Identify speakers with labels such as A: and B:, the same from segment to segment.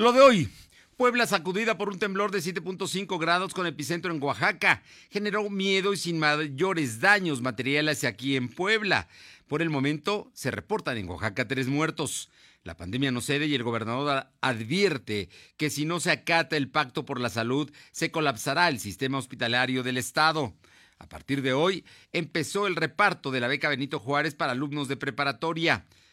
A: Lo de hoy. Puebla sacudida por un temblor de 7.5 grados con epicentro en Oaxaca. Generó miedo y sin mayores daños materiales aquí en Puebla. Por el momento se reportan en Oaxaca tres muertos. La pandemia no cede y el gobernador advierte que si no se acata el pacto por la salud, se colapsará el sistema hospitalario del Estado. A partir de hoy empezó el reparto de la beca Benito Juárez para alumnos de preparatoria.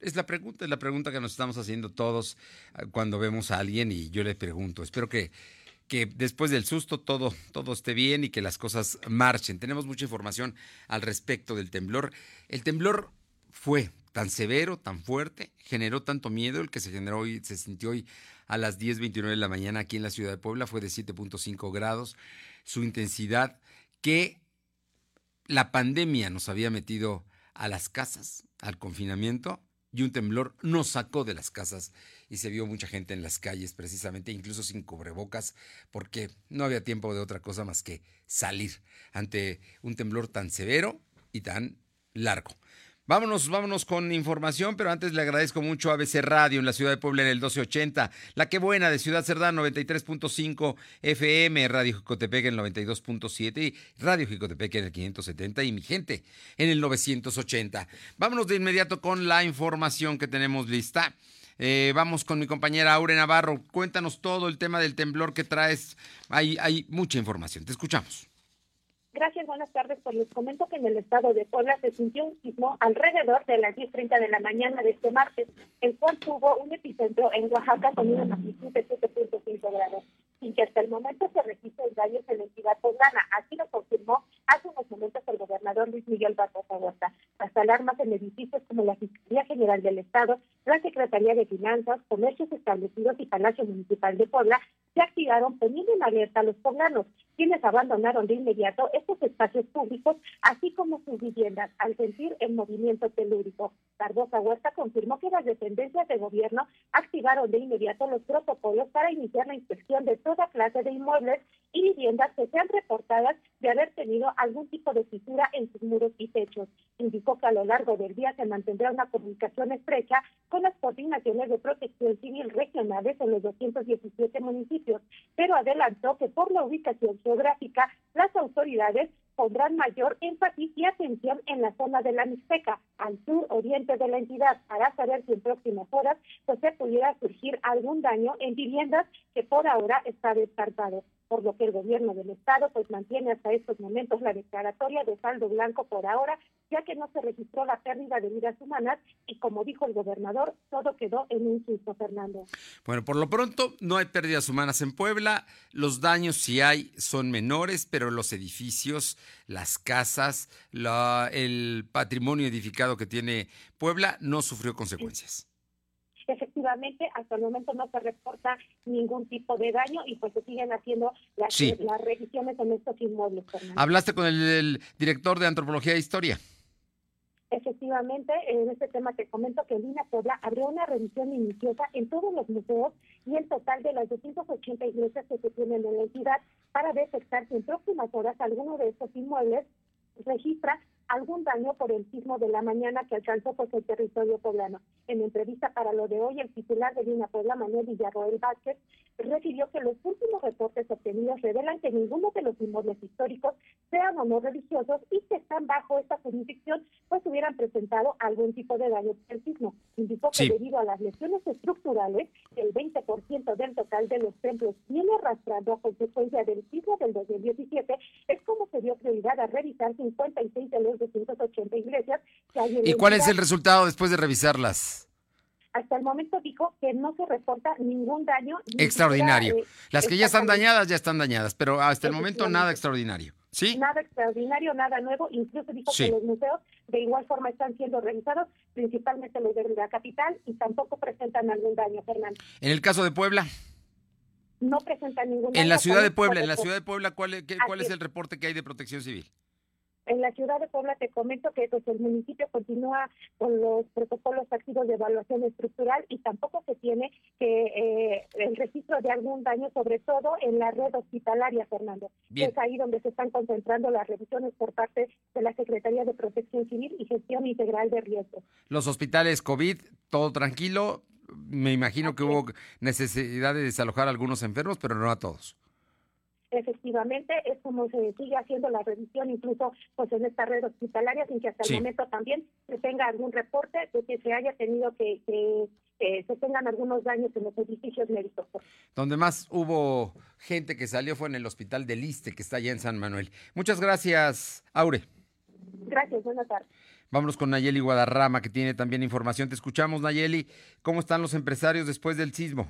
A: Es la pregunta, es la pregunta que nos estamos haciendo todos ah, cuando vemos a alguien y yo le pregunto. Espero que que después del susto todo, todo esté bien y que las cosas marchen. Tenemos mucha información al respecto del temblor. El temblor fue tan severo, tan fuerte, generó tanto miedo, el que se generó hoy, se sintió hoy a las 10.29 de la mañana aquí en la ciudad de Puebla, fue de 7.5 grados. Su intensidad que la pandemia nos había metido a las casas, al confinamiento, y un temblor nos sacó de las casas y se vio mucha gente en las calles precisamente, incluso sin cubrebocas, porque no había tiempo de otra cosa más que salir ante un temblor tan severo y tan largo. Vámonos, vámonos con información, pero antes le agradezco mucho a ABC Radio en la ciudad de Puebla en el 1280, La Que Buena de Ciudad Cerdán 93.5 FM, Radio Jicotepec en el 92.7 y Radio Jicotepec en el 570 y mi gente en el 980. Vámonos de inmediato con la información que tenemos lista. Eh, vamos con mi compañera Aure Navarro. Cuéntanos todo el tema del temblor que traes. Hay mucha información. Te escuchamos.
B: Gracias, buenas tardes. Pues les comento que en el estado de Puebla se sintió un sismo alrededor de las 10.30 de la mañana de este martes, el cual tuvo un epicentro en Oaxaca con una magnitud de 7.5 grados, sin que hasta el momento se registren daños en la entidad poblana. Así lo confirmó hace unos momentos el gobernador Luis Miguel Barbosa Huerta. Las alarmas en edificios como la Fiscalía General del Estado, la Secretaría de Finanzas, Comercios Establecidos y Palacio Municipal de Puebla se activaron poniendo en alerta a los poblanos, quienes abandonaron de inmediato estos espacios públicos, así como sus viviendas, al sentir el movimiento telúrico. Barbosa Huerta confirmó que las dependencias de gobierno activaron de inmediato los protocolos para iniciar la inspección de toda clase de inmuebles y viviendas que sean reportadas de haber tenido algún tipo de fisura en sus muros y techos. Indicó que a lo largo del día se mantendrá una comunicación estrecha con las coordinaciones de protección civil regionales en los 217 municipios, pero adelantó que por la ubicación geográfica las autoridades pondrán mayor énfasis y atención en la zona de la Mixteca, al sur oriente de la entidad, para saber si en próximas horas pues, se pudiera surgir algún daño en viviendas que por ahora está descartado por lo que el gobierno del estado pues mantiene hasta estos momentos la declaratoria de saldo blanco por ahora, ya que no se registró la pérdida de vidas humanas y como dijo el gobernador, todo quedó en un susto, Fernando.
A: Bueno, por lo pronto no hay pérdidas humanas en Puebla, los daños si hay son menores, pero los edificios, las casas, el patrimonio edificado que tiene Puebla no sufrió consecuencias
B: efectivamente hasta el momento no se reporta ningún tipo de daño y pues se siguen haciendo las, las revisiones en estos inmuebles.
A: ¿Hablaste con el, director de Antropología e Historia?
B: Efectivamente, en este tema te comento que Lina Puebla abrió una revisión minuciosa en todos los museos y el total de las 280 iglesias que se tienen en la entidad para detectar si en próximas horas alguno de estos inmuebles registra algún daño por el sismo de la mañana que alcanzó pues el territorio poblano. En entrevista para lo de hoy, el titular de Lina Puebla, Manuel Villarroel Vázquez, refirió que los últimos reportes obtenidos revelan que ninguno de los inmuebles históricos, sean o no religiosos, y que están bajo esta jurisdicción, pues hubieran presentado algún tipo de daño por el sismo. Indicó que debido a las lesiones estructurales, el 20% del total de los templos viene arrastrando a consecuencia del sismo del 2017, es como se dio prioridad a revisar 56 de los 280 iglesias que hay en
A: ¿Y cuál es el resultado después de revisarlas?
B: Hasta el momento dijo que no se reporta ningún daño.
A: Extraordinario. Eh, Las que ya están dañadas, ya están dañadas, pero hasta el momento nada extraordinario. ¿Sí?
B: Nada extraordinario, nada nuevo. Incluso dijo que los museos de igual forma están siendo revisados, principalmente los de la capital, y tampoco presentan algún daño, Fernando.
A: En el caso de Puebla.
B: no presenta ningún
A: En la
B: daño,
A: ciudad de Puebla, en la ciudad de Puebla, ¿cuál qué- cuál es. el reporte que hay de protección civil?
B: En la ciudad de Puebla te comento que pues, el municipio continúa con los protocolos activos de evaluación estructural y tampoco se tiene que eh, el registro de algún daño, sobre todo en la red hospitalaria, Fernando.
A: Bien.
B: Es ahí donde se están concentrando las revisiones por parte de la Secretaría de Protección Civil y Gestión Integral de Riesgos.
A: Los hospitales COVID, todo tranquilo. Me imagino que hubo necesidad de desalojar a algunos enfermos, pero no a todos.
B: Efectivamente, es como se sigue haciendo la revisión, incluso pues en esta red hospitalaria, sin que hasta
A: Sí.
B: el momento también se tenga algún reporte de que se haya tenido que, que, que se tengan algunos daños en los edificios médicos.
A: Donde más hubo gente que salió fue en el hospital del Liste, que está allá en San Manuel. Muchas gracias, Aure.
B: Gracias, buenas tardes.
A: Vámonos con Nayeli Guadarrama, que tiene también información. Te escuchamos, Nayeli. ¿Cómo están los empresarios después del sismo?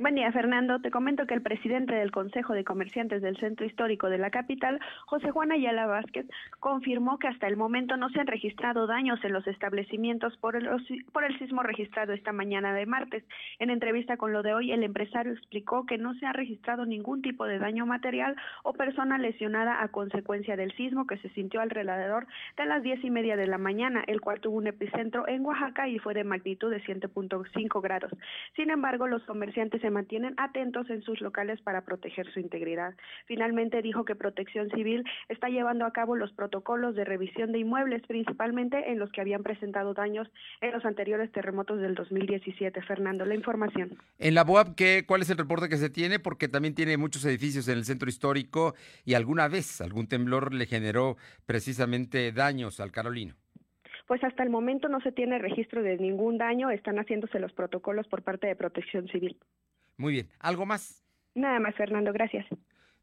C: Buen día, Fernando. Te comento que el presidente del Consejo de Comerciantes del Centro Histórico de la capital, José Juan Ayala Vázquez, confirmó que hasta el momento no se han registrado daños en los establecimientos por el, por el sismo registrado esta mañana de martes. En entrevista con lo de hoy, el empresario explicó que no se ha registrado ningún tipo de daño material o persona lesionada a consecuencia del sismo que se sintió alrededor de las diez y media de la mañana, el cual tuvo un epicentro en Oaxaca y fue de magnitud de 7.5 grados. Sin embargo, los comerciantes se mantienen atentos en sus locales para proteger su integridad. Finalmente dijo que Protección Civil está llevando a cabo los protocolos de revisión de inmuebles, principalmente en los que habían presentado daños en los anteriores terremotos del 2017. Fernando, la información.
A: En la BOAP, ¿qué, ¿cuál es el reporte que se tiene? Porque también tiene muchos edificios en el centro histórico y alguna vez algún temblor le generó precisamente daños al Carolino.
C: Pues hasta el momento no se tiene registro de ningún daño, están haciéndose los protocolos por parte de Protección Civil.
A: Muy bien. ¿Algo más?
C: Nada más, Fernando, gracias.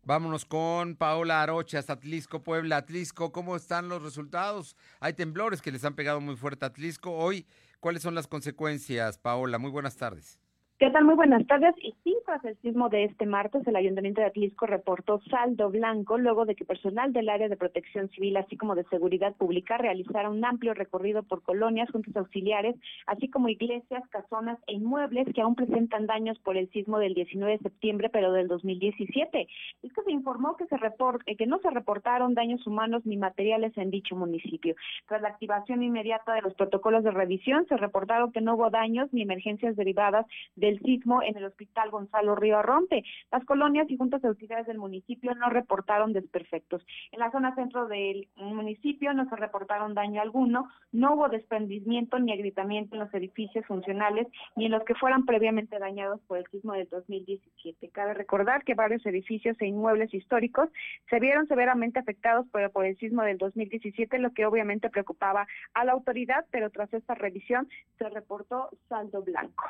A: Vámonos con Paola Arocha hasta Atlisco, Puebla. Atlisco, ¿cómo están los resultados? Hay temblores que les han pegado muy fuerte a Atlisco. Hoy, ¿cuáles son las consecuencias, Paola? Muy buenas tardes.
D: ¿Qué tal? Muy buenas tardes. Y sí, tras el sismo de este martes, el Ayuntamiento de Atlisco reportó saldo blanco luego de que personal del área de protección civil, así como de seguridad pública, realizara un amplio recorrido por colonias, juntas auxiliares, así como iglesias, casonas e inmuebles que aún presentan daños por el sismo del 19 de septiembre, pero del 2017. Es que se informó que, se report eh, que no se reportaron daños humanos ni materiales en dicho municipio. Tras la activación inmediata de los protocolos de revisión, se reportaron que no hubo daños ni emergencias derivadas del sismo en el Hospital Gonzalo Río Arronte. Las colonias y juntas auxiliares del municipio no reportaron desperfectos. En la zona centro del municipio no se reportaron daño alguno, no hubo desprendimiento ni agrietamiento en los edificios funcionales ni en los que fueran previamente dañados por el sismo del 2017. Cabe recordar que varios edificios e inmuebles históricos se vieron severamente afectados por el sismo del 2017, lo que obviamente preocupaba a la autoridad, pero tras esta revisión se reportó saldo blanco.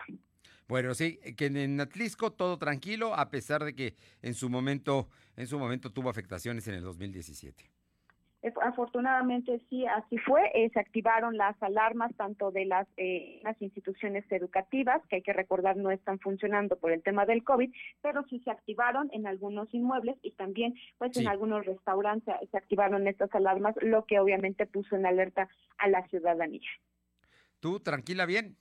A: Bueno, sí, que en Atlisco todo tranquilo, a pesar de que en su momento, en su momento tuvo afectaciones en el 2017.
D: Afortunadamente sí, así fue. Eh, se activaron las alarmas tanto de las, eh, las instituciones educativas, que hay que recordar no están funcionando por el tema del COVID, pero sí se activaron en algunos inmuebles y también pues
A: Sí.
D: en algunos restaurantes se activaron estas alarmas, lo que obviamente puso en alerta a la ciudadanía.
A: ¿Tú tranquila bien?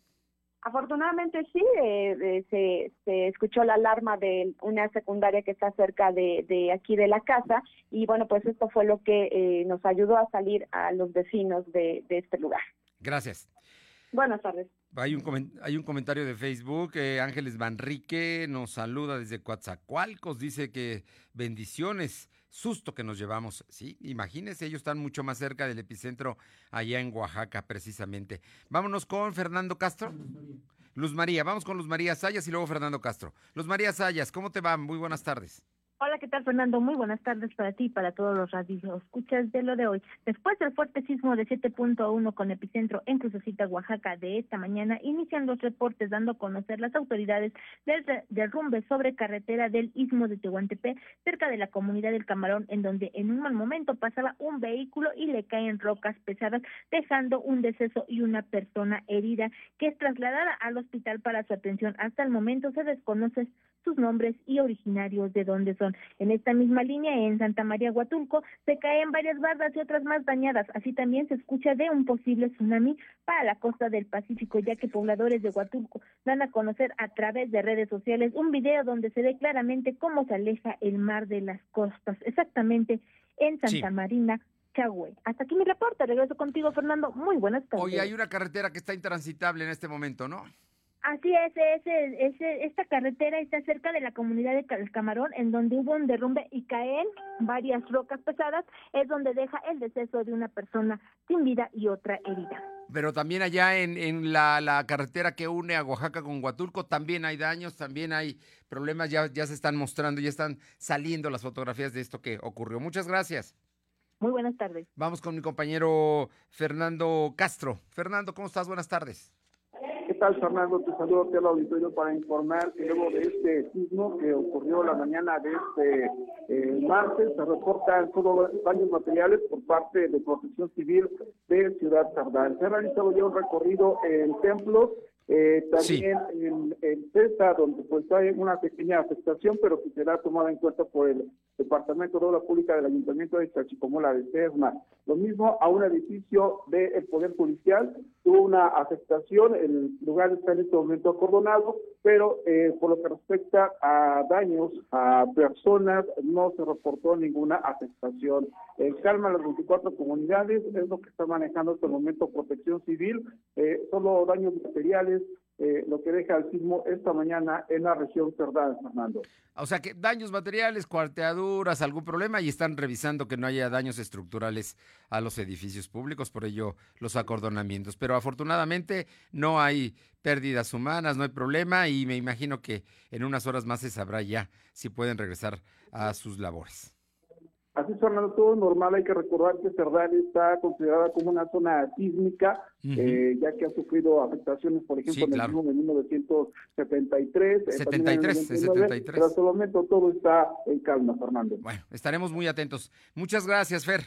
D: Afortunadamente sí, eh, eh, se, se escuchó la alarma de una secundaria que está cerca de, de aquí de la casa y bueno, pues esto fue lo que eh, nos ayudó a salir a los vecinos de, de este lugar.
A: Gracias.
D: Buenas tardes.
A: Hay un, hay un comentario de Facebook, eh, Ángeles Manrique nos saluda desde Coatzacoalcos, dice que bendiciones, susto que nos llevamos. Sí, imagínense, ellos están mucho más cerca del epicentro allá en Oaxaca, precisamente. Vámonos con Fernando Castro. Luz María, vamos con Luz María Sayas y luego Fernando Castro. Luz María Sayas, ¿cómo te va? Muy buenas tardes.
E: Hola, ¿qué tal, Fernando? Muy buenas tardes para ti y para todos los radios. Escuchas de lo de hoy. Después del fuerte sismo de 7.1 con epicentro en Crucecita, Oaxaca, de esta mañana, inician los reportes dando a conocer las autoridades del derrumbe sobre carretera del Istmo de Tehuantepec, cerca de la comunidad del Camarón, en donde en un mal momento pasaba un vehículo y le caen rocas pesadas, dejando un deceso y una persona herida, que es trasladada al hospital para su atención. Hasta el momento se desconoce sus nombres y originarios de dónde son. En esta misma línea, en Santa María Huatulco, se caen varias bardas y otras más dañadas. Así también se escucha de un posible tsunami para la costa del Pacífico, ya que pobladores de Huatulco dan a conocer a través de redes sociales un video donde se ve claramente cómo se aleja el mar de las costas, exactamente en Santa Marina, Chagüey. Hasta aquí mi reporte. Regreso contigo, Fernando. Muy buenas tardes.
A: Hoy hay una carretera que está intransitable en este momento, ¿no?
E: Así es, ese, ese, esta carretera está cerca de la comunidad de Camarón, en donde hubo un derrumbe y caen varias rocas pesadas, es donde deja el deceso de una persona sin vida y otra herida.
A: Pero también allá en, en la, la, carretera que une a Oaxaca con Huatulco también hay daños, también hay problemas, ya, ya se están mostrando, ya están saliendo las fotografías de esto que ocurrió. Muchas gracias.
E: Muy buenas tardes.
A: Vamos con mi compañero Fernando Castro. Fernando, ¿cómo estás? Buenas tardes.
F: ¿Qué tal, Fernando? Te saludo aquí al auditorio para informar que luego de este sismo que ocurrió la mañana de este eh, martes, se reportan todos daños materiales por parte de Protección Civil de Ciudad Sardán. Se ha realizado ya un recorrido en templos eh, también en, en CESA, donde pues hay una pequeña afectación, pero que será tomada en cuenta por el Departamento de Obra Pública del Ayuntamiento de Chachicomola de Serna. Lo mismo a un edificio del Poder Policial, tuvo una afectación, el lugar está en este momento acordonado, pero eh, por lo que respecta a daños a personas, no se reportó ninguna afectación. En calma las 24 comunidades, es lo que está manejando hasta el momento Protección Civil, eh, solo daños materiales, eh, lo que deja el sismo esta mañana en la región Cerdán, Fernando.
A: O sea que daños materiales, cuarteaduras, algún problema y están revisando que no haya daños estructurales a los edificios públicos, por ello los acordonamientos. Pero afortunadamente no hay pérdidas humanas, no hay problema y me imagino que en unas horas más se sabrá ya si pueden regresar a sus labores.
F: Así es, Fernando, todo normal. Hay que recordar que Cerdán está considerada como una zona sísmica, eh, ya que ha sufrido afectaciones, por ejemplo, en el mismo de 1973.
A: 73, eh, 73.
F: Pero hasta el momento todo está en calma, Fernando.
A: Bueno, estaremos muy atentos. Muchas gracias, Fer.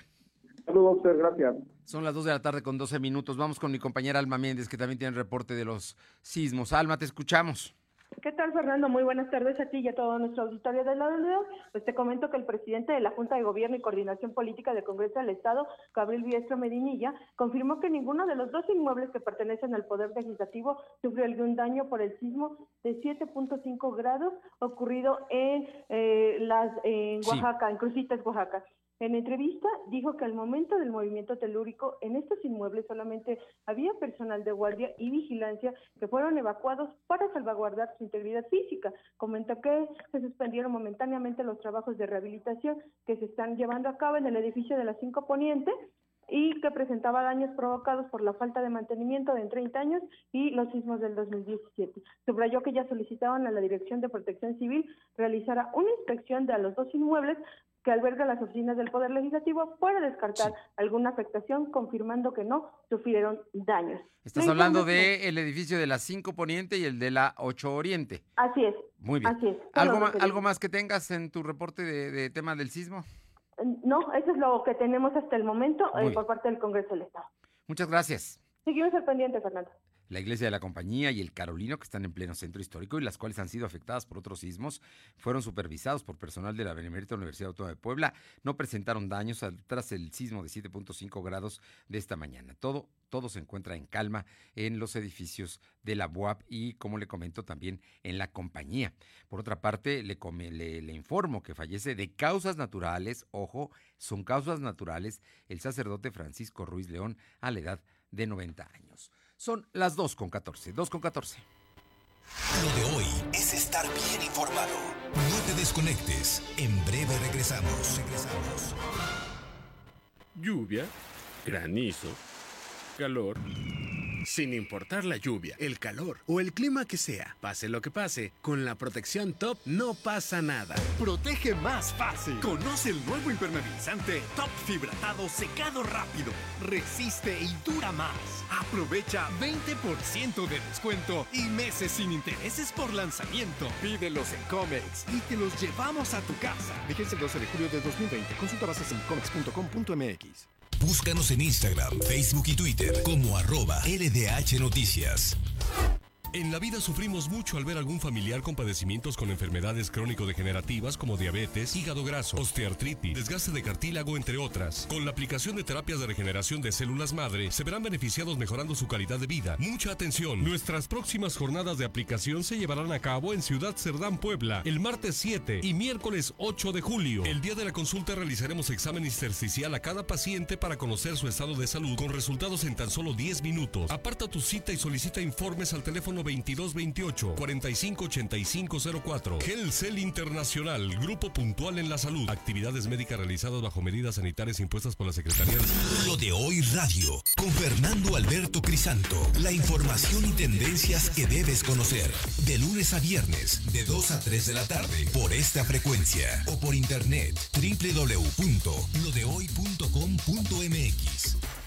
F: Saludos, Fer, gracias.
A: Son las 2 de la tarde con 12 minutos. Vamos con mi compañera Alma Méndez, que también tiene el reporte de los sismos. Alma, te escuchamos.
G: ¿Qué tal, Fernando? Muy buenas tardes a ti y a todo nuestro auditorio de la ONU. Pues te comento que el presidente de la Junta de Gobierno y Coordinación Política del Congreso del Estado, Gabriel Biestro Medinilla, confirmó que ninguno de los dos inmuebles que pertenecen al Poder Legislativo sufrió algún daño por el sismo de 7.5 grados ocurrido en, eh, las, en Oaxaca, en Crucitas, Oaxaca. En entrevista dijo que al momento del movimiento telúrico en estos inmuebles solamente había personal de guardia y vigilancia que fueron evacuados para salvaguardar su integridad física. Comentó que se suspendieron momentáneamente los trabajos de rehabilitación que se están llevando a cabo en el edificio de las Cinco Poniente y que presentaba daños provocados por la falta de mantenimiento de 30 años y los sismos del 2017. Subrayó que ya solicitaban a la Dirección de Protección Civil realizara una inspección de los dos inmuebles que alberga las oficinas del Poder Legislativo para descartar alguna afectación, confirmando que no sufrieron daños.
A: Estás hablando del el edificio de la 5 Poniente y el de la 8 Oriente.
G: Así es.
A: Muy bien.
G: Así es.
A: ¿Algo, más, ¿Algo más que tengas en tu reporte de, de tema del sismo?
G: No, eso es lo que tenemos hasta el momento eh, por parte del Congreso del Estado.
A: Muchas gracias.
G: Seguimos al pendiente, Fernando
A: la Iglesia de la Compañía y el Carolino, que están en pleno centro histórico y las cuales han sido afectadas por otros sismos, fueron supervisados por personal de la Benemérita Universidad Autónoma de Puebla. No presentaron daños tras el sismo de 7.5 grados de esta mañana. Todo, todo se encuentra en calma en los edificios de la BUAP y, como le comento, también en la compañía. Por otra parte, le, le, le informo que fallece de causas naturales, ojo, son causas naturales, el sacerdote Francisco Ruiz León a la edad de 90 años. Son las 2 con 14. 2 con 14.
H: Lo de hoy es estar bien informado. No te desconectes. En breve regresamos. Regresamos.
I: Lluvia, granizo, calor. Sin importar la lluvia, el calor o el clima que sea, pase lo que pase, con la protección top no pasa nada.
J: Protege más fácil. Conoce el nuevo impermeabilizante Top Fibratado Secado Rápido. Resiste y dura más. Aprovecha 20% de descuento y meses sin intereses por lanzamiento. Pídelos en Comex y te los llevamos a tu casa. Vigencia el 12 de julio de 2020. Consulta bases en comex.com.mx.
H: Búscanos en Instagram, Facebook y Twitter como arroba LDH Noticias.
K: En la vida sufrimos mucho al ver algún familiar con padecimientos con enfermedades crónico-degenerativas como diabetes, hígado graso, osteoartritis, desgaste de cartílago, entre otras. Con la aplicación de terapias de regeneración de células madre, se verán beneficiados mejorando su calidad de vida. Mucha atención. Nuestras próximas jornadas de aplicación se llevarán a cabo en Ciudad Cerdán, Puebla, el martes 7 y miércoles 8 de julio. El día de la consulta realizaremos examen intersticial a cada paciente para conocer su estado de salud con resultados en tan solo 10 minutos. Aparta tu cita y solicita informes al teléfono 2228 458504. Cell Internacional, Grupo Puntual en la Salud. Actividades médicas realizadas bajo medidas sanitarias impuestas por la Secretaría de
H: Lo de hoy radio, con Fernando Alberto Crisanto. La información y tendencias que debes conocer. De lunes a viernes, de 2 a 3 de la tarde, por esta frecuencia o por internet www.lodehoy.com.mx.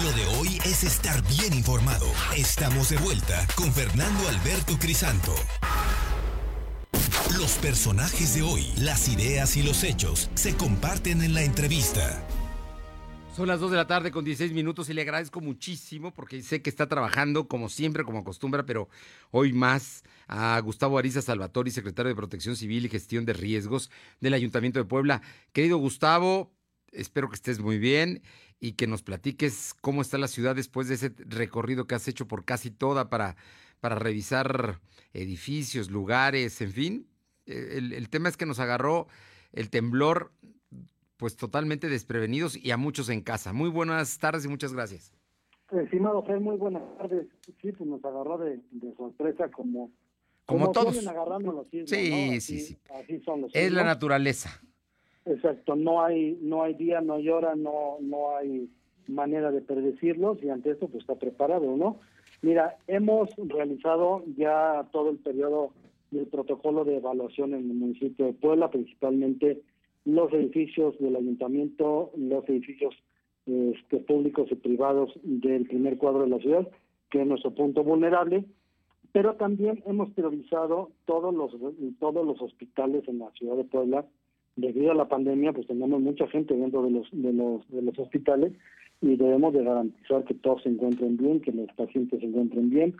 H: Lo de hoy es estar bien informado. Estamos de vuelta con Fernando Alberto Crisanto. Los personajes de hoy, las ideas y los hechos se comparten en la entrevista.
A: Son las 2 de la tarde con 16 minutos y le agradezco muchísimo porque sé que está trabajando como siempre, como acostumbra, pero hoy más a Gustavo Ariza Salvatori, secretario de Protección Civil y Gestión de Riesgos del Ayuntamiento de Puebla. Querido Gustavo, espero que estés muy bien y que nos platiques cómo está la ciudad después de ese recorrido que has hecho por casi toda para, para revisar edificios, lugares, en fin. Eh, el, el tema es que nos agarró el temblor pues totalmente desprevenidos y a muchos en casa. Muy buenas tardes y muchas gracias.
L: Estimado Fer, muy buenas tardes. Sí, pues nos agarró de, de sorpresa como...
A: Como, todos.
L: sí,
A: sí, sí, sí.
L: Así son los
A: Es la naturaleza.
L: Exacto, no hay no hay día, no hay hora, no no hay manera de predecirlos y ante esto pues está preparado, ¿no? Mira, hemos realizado ya todo el periodo del protocolo de evaluación en el municipio de Puebla, principalmente los edificios del ayuntamiento, los edificios este, públicos y privados del primer cuadro de la ciudad, que es nuestro punto vulnerable, pero también hemos priorizado todos los todos los hospitales en la ciudad de Puebla debido a la pandemia pues tenemos mucha gente dentro de los de los de los hospitales y debemos de garantizar que todos se encuentren bien que los pacientes se encuentren bien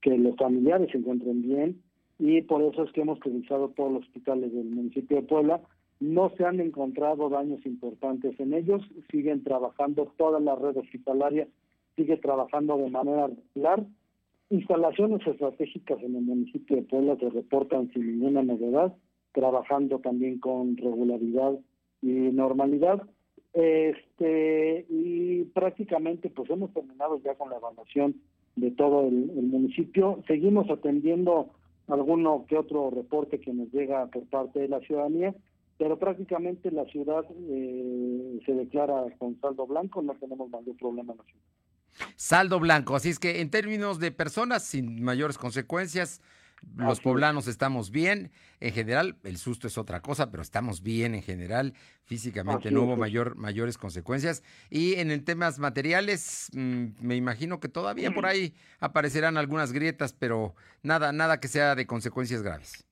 L: que los familiares se encuentren bien. Y por eso es que hemos priorizado todos los hospitales del municipio de Puebla. No se han encontrado daños importantes en ellos, siguen trabajando toda la red hospitalaria, sigue trabajando de manera regular. Instalaciones estratégicas en el municipio de Puebla se reportan sin ninguna novedad, trabajando también con regularidad y normalidad. Este y prácticamente pues hemos terminado ya con la evaluación de todo el, municipio. Seguimos atendiendo alguno que otro reporte que nos llega por parte de la ciudadanía pero prácticamente la ciudad eh, se declara con saldo blanco, no tenemos mayor problema en.
A: Saldo blanco, así es que en términos de personas sin mayores consecuencias, los poblanos estamos bien, en general, el susto es otra cosa, pero estamos bien en general, físicamente no hubo mayor, mayores consecuencias. Y en el temas materiales, mm, me imagino que todavía por ahí aparecerán algunas grietas, pero nada, nada que sea de consecuencias graves.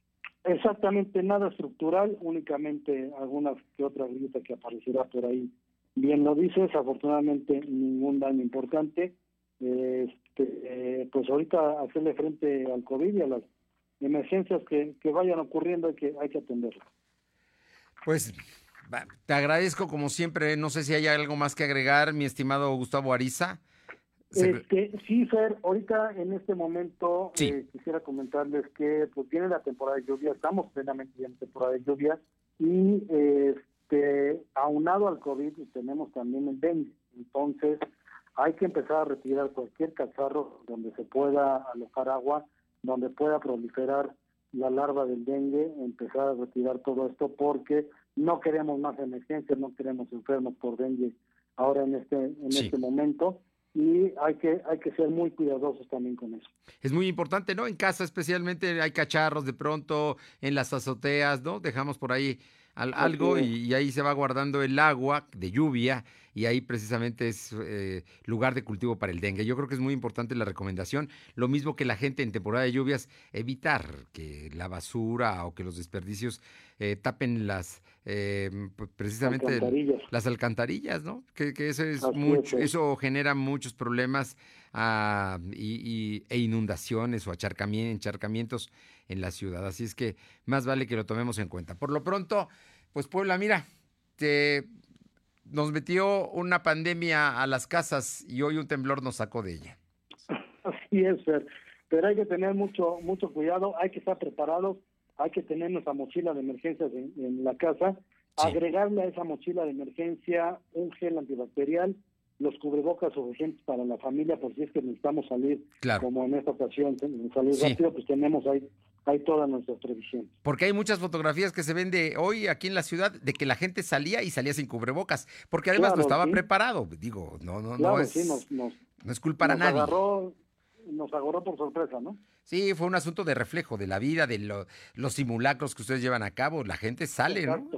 L: Exactamente, nada estructural, únicamente algunas que otra grieta que aparecerá por ahí. Bien lo dices, afortunadamente ningún daño importante. Este, eh, pues ahorita hacerle frente al COVID y a las emergencias que, que vayan ocurriendo hay que, hay que atenderlas.
A: Pues te agradezco como siempre, no sé si hay algo más que agregar, mi estimado Gustavo Ariza.
L: Este, sí, Fer, ahorita en este momento eh, quisiera comentarles que pues viene la temporada de lluvia, estamos plenamente en temporada de lluvia y este, aunado al COVID tenemos también el dengue, entonces hay que empezar a retirar cualquier cacharro donde se pueda alojar agua, donde pueda proliferar la larva del dengue, empezar a retirar todo esto porque no queremos más emergencias, no queremos enfermos por dengue ahora en este en este momento y hay que hay que ser muy cuidadosos también con eso.
A: Es muy importante, ¿no? En casa especialmente hay cacharros de pronto, en las azoteas, ¿no? Dejamos por ahí algo y, ahí se va guardando el agua de lluvia y ahí precisamente es eh, lugar de cultivo para el dengue. Yo creo que es muy importante la recomendación, lo mismo que la gente en temporada de lluvias, evitar que la basura o que los desperdicios eh, tapen las eh, precisamente las alcantarillas, ¿no? Que, eso es mucho, eso genera muchos problemas ah, y, e inundaciones o encharcamientos en la ciudad. Así es que más vale que lo tomemos en cuenta. Por lo pronto, pues Puebla, mira, te, nos metió una pandemia a las casas y hoy un temblor nos sacó de ella.
L: Así es, pero hay que tener mucho mucho cuidado, hay que estar preparados, hay que tener nuestra mochila de emergencia en, la casa, agregarle a esa mochila de emergencia un gel antibacterial, los cubrebocas suficientes para la familia por si es que necesitamos salir, como en esta ocasión, salir rápido, pues tenemos ahí hay todas nuestras previsiones.
A: Porque hay muchas fotografías que se ven de hoy aquí en la ciudad de que la gente salía y salía sin cubrebocas, porque además no estaba preparado. Digo, no, no, no es, no es culpa a nadie.
L: Agarró, nos agarró por sorpresa, ¿no?
A: Sí, fue un asunto de reflejo de la vida, de los simulacros que ustedes llevan a cabo. La gente sale, ¿no?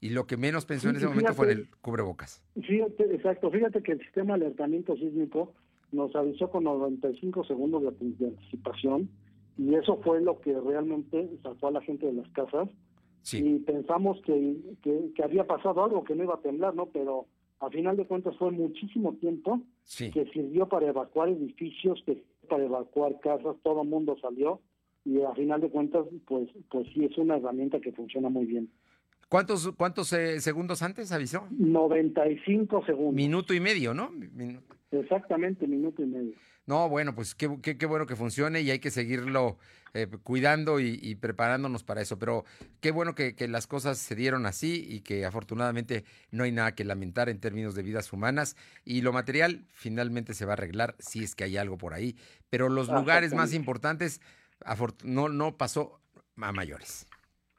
A: Y lo que menos pensó en ese momento fue en el cubrebocas.
L: Fíjate, exacto. Fíjate que el sistema de alertamiento sísmico nos avisó con 95 segundos de anticipación y eso fue lo que realmente sacó a la gente de las casas y pensamos que, que, había pasado algo, que no iba a temblar, ¿no? Pero a final de cuentas fue muchísimo tiempo que sirvió para evacuar edificios, que para evacuar casas, todo el mundo salió y a final de cuentas, pues, pues sí es una herramienta que funciona muy bien.
A: ¿Cuántos, cuántos eh, segundos antes avisó?
L: 95 segundos.
A: Minuto y medio, ¿no?
L: Exactamente, minuto y medio.
A: No, bueno, pues qué, qué, bueno que funcione y hay que seguirlo eh, cuidando y, preparándonos para eso. Pero qué bueno que, las cosas se dieron así y que afortunadamente no hay nada que lamentar en términos de vidas humanas. Y lo material finalmente se va a arreglar si es que hay algo por ahí. Pero los lugares más importantes no, no pasó a mayores.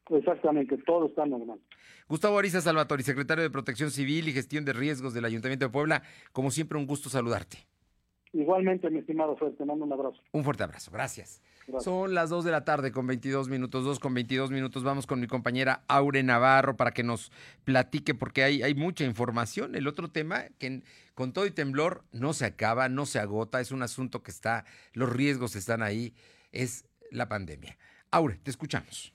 L: Exactamente, todo está normal.
A: Gustavo Ariza Salvatori, secretario de Protección Civil y Gestión de Riesgos del Ayuntamiento de Puebla, como siempre un gusto saludarte.
L: Igualmente, mi estimado fuerte, mando un abrazo.
A: Un fuerte abrazo, gracias. Son las 2 de la tarde con 22 minutos, 2 con 22 minutos. Vamos con mi compañera Aure Navarro para que nos platique, porque hay, hay mucha información. El otro tema, que con todo y temblor no se acaba, no se agota, es un asunto que está, los riesgos están ahí, es la pandemia. Aure, te escuchamos.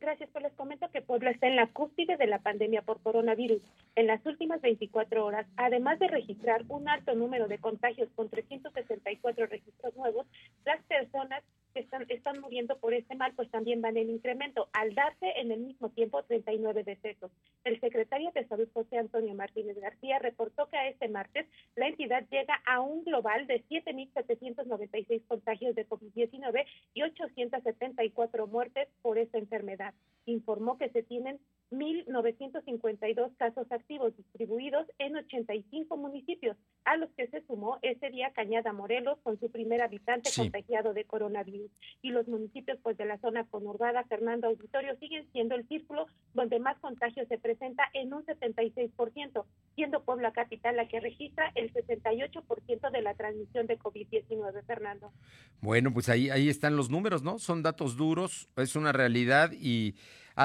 B: Gracias, pues les comento que Puebla está en la cúspide de la pandemia por coronavirus. En las últimas 24 horas, además de registrar un alto número de contagios con 364 registros nuevos, las personas que están, están muriendo por este mal pues también van en incremento, al darse en el mismo tiempo 39 decesos. El secretario de Salud José Antonio Martínez García reportó que a este martes la entidad llega a un global de 7.796 contagios de COVID-19 y 874 muertes por esta enfermedad. Informó que se tienen 1.952 casos activos distribuidos en 85 municipios, a los que se sumó ese día Cañada Morelos con su primer habitante contagiado de coronavirus. Y los municipios pues de la zona conurbada, Fernando Auditorio, siguen siendo el círculo donde más contagios se presenta en un 76%, siendo Puebla Capital la que registra el 68% de la transmisión de COVID-19, Fernando.
A: Bueno, pues ahí, ahí están los números, ¿no? Son datos duros, es una realidad y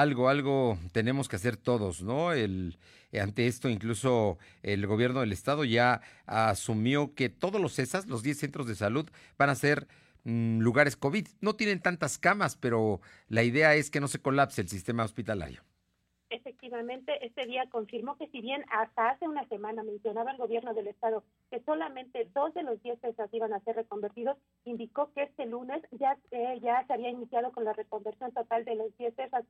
A: algo, algo tenemos que hacer todos, ¿no? El, ante esto, incluso el gobierno del estado ya asumió que todos los CESAS, los 10 centros de salud, van a ser mm, lugares COVID. No tienen tantas camas, pero la idea es que no se colapse el sistema hospitalario
B: efectivamente este día confirmó que si bien hasta hace una semana mencionaba el gobierno del estado que solamente dos de los diez pesas iban a ser reconvertidos, indicó que este lunes ya, eh, ya se había iniciado con la reconversión total de los diez pesas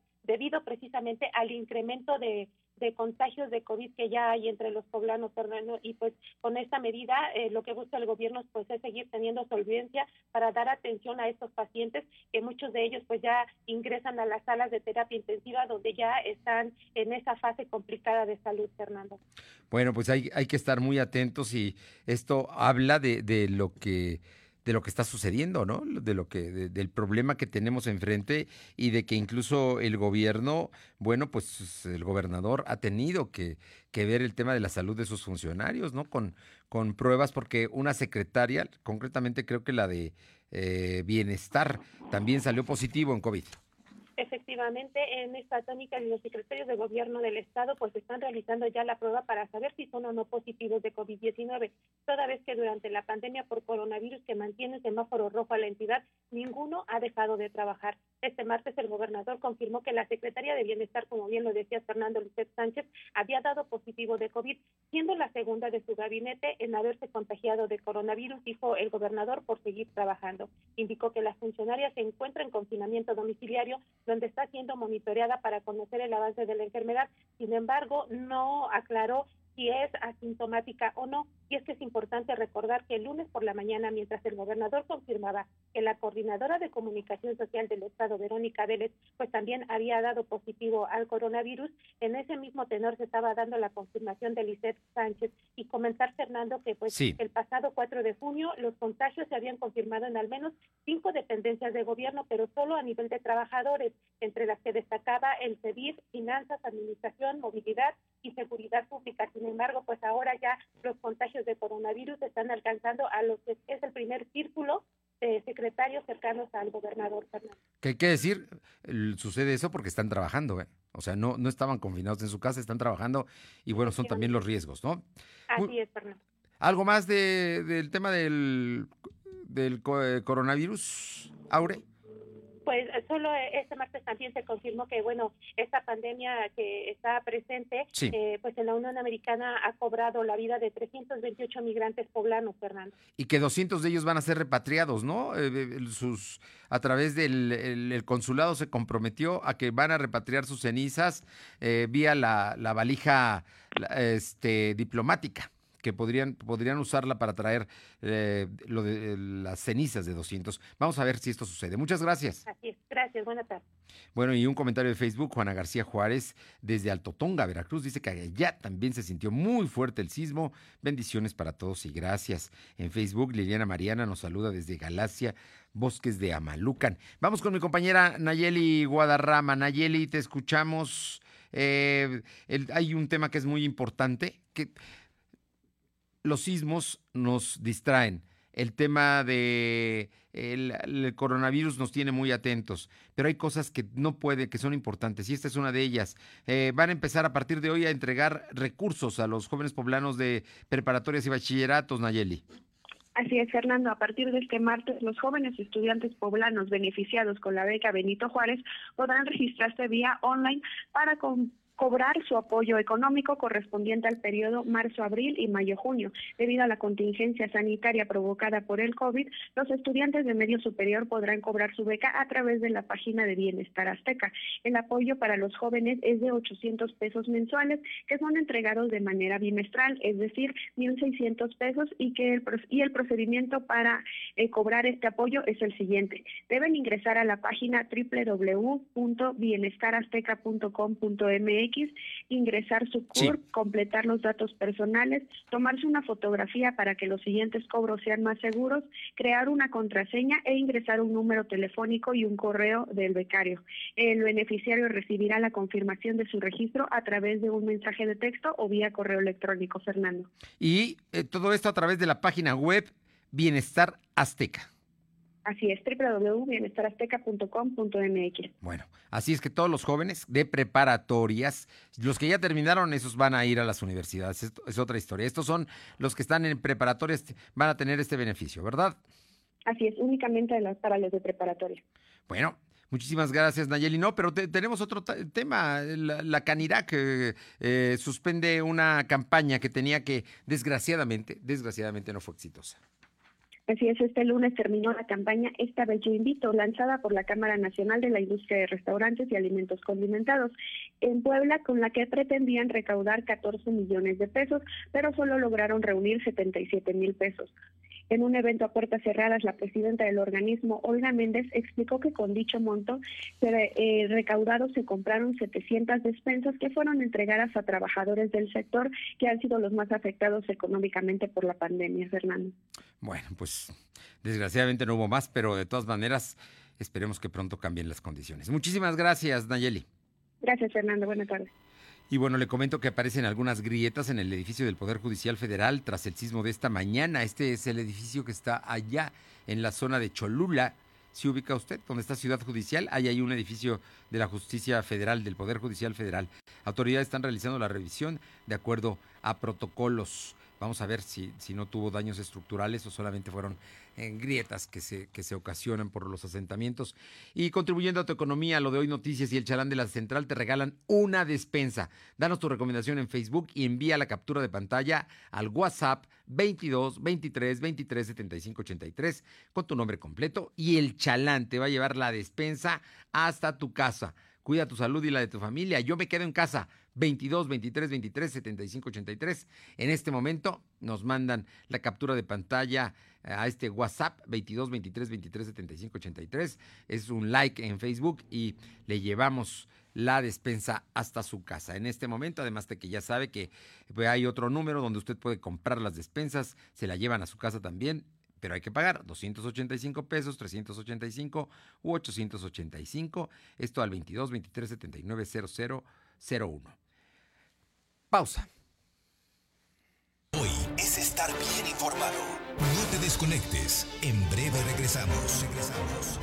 B: al incremento de, de contagios de COVID que ya hay entre los poblanos, Fernando, y pues con esta medida eh, lo que busca el gobierno pues es seguir teniendo solvencia para dar atención a estos pacientes que muchos de ellos pues ya ingresan a las salas de terapia intensiva donde ya están en esa fase complicada de salud, Fernando.
A: Bueno, pues hay, hay que estar muy atentos y esto habla de, de lo que de lo que está sucediendo, ¿no? De lo que, del problema que tenemos enfrente y de que incluso el gobierno, bueno, pues el gobernador ha tenido que, que ver el tema de la salud de sus funcionarios, ¿no? Con, con pruebas, porque una secretaria, concretamente creo que la de eh, Bienestar, también salió positivo en COVID.
B: Efectivamente, en esta tónica los secretarios de gobierno del estado pues están realizando ya la prueba para saber si son o no positivos de COVID-19, toda vez que durante la pandemia por coronavirus que mantiene el semáforo rojo a la entidad, ninguno ha dejado de trabajar. Este martes el gobernador confirmó que la secretaria de Bienestar, como bien lo decía Fernando López Sánchez, había dado positivo de COVID, siendo la segunda de su gabinete en haberse contagiado de coronavirus, dijo el gobernador por seguir trabajando. Indicó que la funcionaria se encuentra en confinamiento domiciliario donde está siendo monitoreada para conocer el avance de la enfermedad. Sin embargo, no aclaró si es asintomática o no. Y es que es importante recordar que el lunes por la mañana, mientras el gobernador confirmaba que la coordinadora de comunicación social del Estado, Verónica Vélez, pues también había dado positivo al coronavirus, en ese mismo tenor se estaba dando la confirmación de Lisette Sánchez. Y comentar, Fernando, que pues el pasado 4 de junio los contagios se habían confirmado en al menos cinco dependencias de gobierno, pero solo a nivel de trabajadores, entre las que destacaba el CEDIR, Finanzas, Administración, Movilidad y Seguridad Pública. Sin embargo, pues ahora ya los contagios de coronavirus están alcanzando a los que es el primer círculo de secretarios cercanos al gobernador Fernández.
A: ¿Qué quiere decir? Sucede eso porque están trabajando, ¿eh? O sea, no, no estaban confinados en su casa, están trabajando y bueno, son también los riesgos, ¿no?
B: Así es, Fernando.
A: ¿Algo más de, del tema del, del eh, coronavirus, Aure?
B: Pues eh, solo eh, este martes también se confirmó que, bueno, esta pandemia que está presente, eh, pues en la Unión Americana ha cobrado la vida de 328 migrantes poblanos, Fernando.
A: Y que 200 de ellos van a ser repatriados, ¿no? sus, a través del consulado se comprometió a que van a repatriar sus cenizas vía la, la valija este, diplomática que podrían, podrían usarla para traer eh, lo de las cenizas de 200. Vamos a ver si esto sucede. Muchas gracias.
B: Así es, gracias, buenas tardes.
A: Bueno, y un comentario de Facebook, Juana García Juárez, desde Altotonga, Veracruz, dice que allá también se sintió muy fuerte el sismo. Bendiciones para todos y gracias. En Facebook, Liliana Mariana nos saluda desde Galacia, Bosques de Amalucan. Vamos con mi compañera Nayeli Guadarrama. Nayeli, te escuchamos. Eh, hay un tema que es muy importante, que los sismos nos distraen. El tema de el, coronavirus nos tiene muy atentos, pero hay cosas que no puede, que son importantes, y esta es una de ellas. Eh, van a empezar a partir de hoy a entregar recursos a los jóvenes poblanos de preparatorias y bachilleratos, Nayeli.
C: Así es, Fernando. A partir de este martes, los jóvenes estudiantes poblanos beneficiados con la beca Benito Juárez podrán registrarse vía online para con cobrar su apoyo económico correspondiente al periodo marzo-abril y mayo-junio. Debido a la contingencia sanitaria provocada por el COVID, los estudiantes de medio superior podrán cobrar su beca a través de la página de Bienestar Azteca. El apoyo para los jóvenes es de 800 pesos mensuales que son entregados de manera bimestral, es decir, 1.600 pesos y que el, y el procedimiento para eh, cobrar este apoyo es el siguiente. Deben ingresar a la página www.bienestarazteca.com.mx ingresar su CURP, completar los datos personales, tomarse una fotografía para que los siguientes cobros sean más seguros, crear una contraseña e ingresar un número telefónico y un correo del becario. El beneficiario recibirá la confirmación de su registro a través de un mensaje de texto o vía correo electrónico, Fernando.
A: Y eh, todo esto a través de la página web Bienestar Azteca.
C: Así es, www.bienestarazteca.com.mx.
A: Bueno, así es que todos los jóvenes de preparatorias, los que ya terminaron, esos van a ir a las universidades. Esto es otra historia. Estos son los que están en preparatorias, van a tener este beneficio, ¿verdad?
C: Así es, únicamente para los de preparatoria.
A: Bueno, Muchísimas gracias, Nayeli. No, pero tenemos otro tema. La, la Canirac eh, suspende una campaña que tenía que, desgraciadamente, desgraciadamente no fue exitosa.
C: Así es, este lunes terminó la campaña Esta vez yo invito, lanzada por la Cámara Nacional de la Industria de Restaurantes y Alimentos Condimentados en Puebla, con la que pretendían recaudar 14 millones de pesos, pero solo lograron reunir 77 mil pesos. En un evento a puertas cerradas, la presidenta del organismo, Olga Méndez, explicó que con dicho monto eh, recaudado se compraron 700 despensas que fueron entregadas a trabajadores del sector que han sido los más afectados económicamente por la pandemia, Fernando.
A: Bueno, pues desgraciadamente no hubo más, pero de todas maneras esperemos que pronto cambien las condiciones. Muchísimas gracias, Nayeli.
C: Gracias, Fernando. Buenas tardes.
A: Y bueno, le comento que aparecen algunas grietas en el edificio del Poder Judicial Federal tras el sismo de esta mañana. Este es el edificio que está allá en la zona de Cholula. Si ubica usted, donde está Ciudad Judicial, hay ahí un edificio de la Justicia Federal, del Poder Judicial Federal. Autoridades están realizando la revisión de acuerdo a protocolos. Vamos a ver si, si no tuvo daños estructurales o solamente fueron en grietas que se, que se ocasionan por los asentamientos. Y contribuyendo a tu economía, lo de hoy noticias y el chalán de la central te regalan una despensa. Danos tu recomendación en Facebook y envía la captura de pantalla al WhatsApp 22 23 23 75 83 con tu nombre completo y el chalán te va a llevar la despensa hasta tu casa. Cuida tu salud y la de tu familia. Yo me quedo en casa. 22 23 23 75 83. En este momento nos mandan la captura de pantalla eh, a este WhatsApp 22 23 23 75 83. Es un like en Facebook y le llevamos la despensa hasta su casa. En este momento, además de que ya sabe que pues, hay otro número donde usted puede comprar las despensas, se la llevan a su casa también pero hay que pagar 285 pesos, 385 u 885. Esto al 22 23 79 0001. Pausa.
H: Hoy es estar bien informado. No te desconectes. En breve regresamos. Regresamos.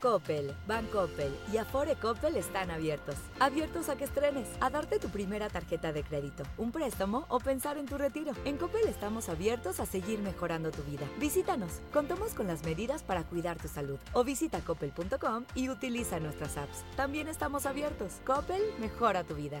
M: Coppel, Bancoppel y Afore Coppel están abiertos. Abiertos a que estrenes, a darte tu primera tarjeta de crédito, un préstamo o pensar en tu retiro. En Coppel estamos abiertos a seguir mejorando tu vida. Visítanos, contamos con las medidas para cuidar tu salud. O visita coppel.com y utiliza nuestras apps. También estamos abiertos. Coppel mejora tu vida.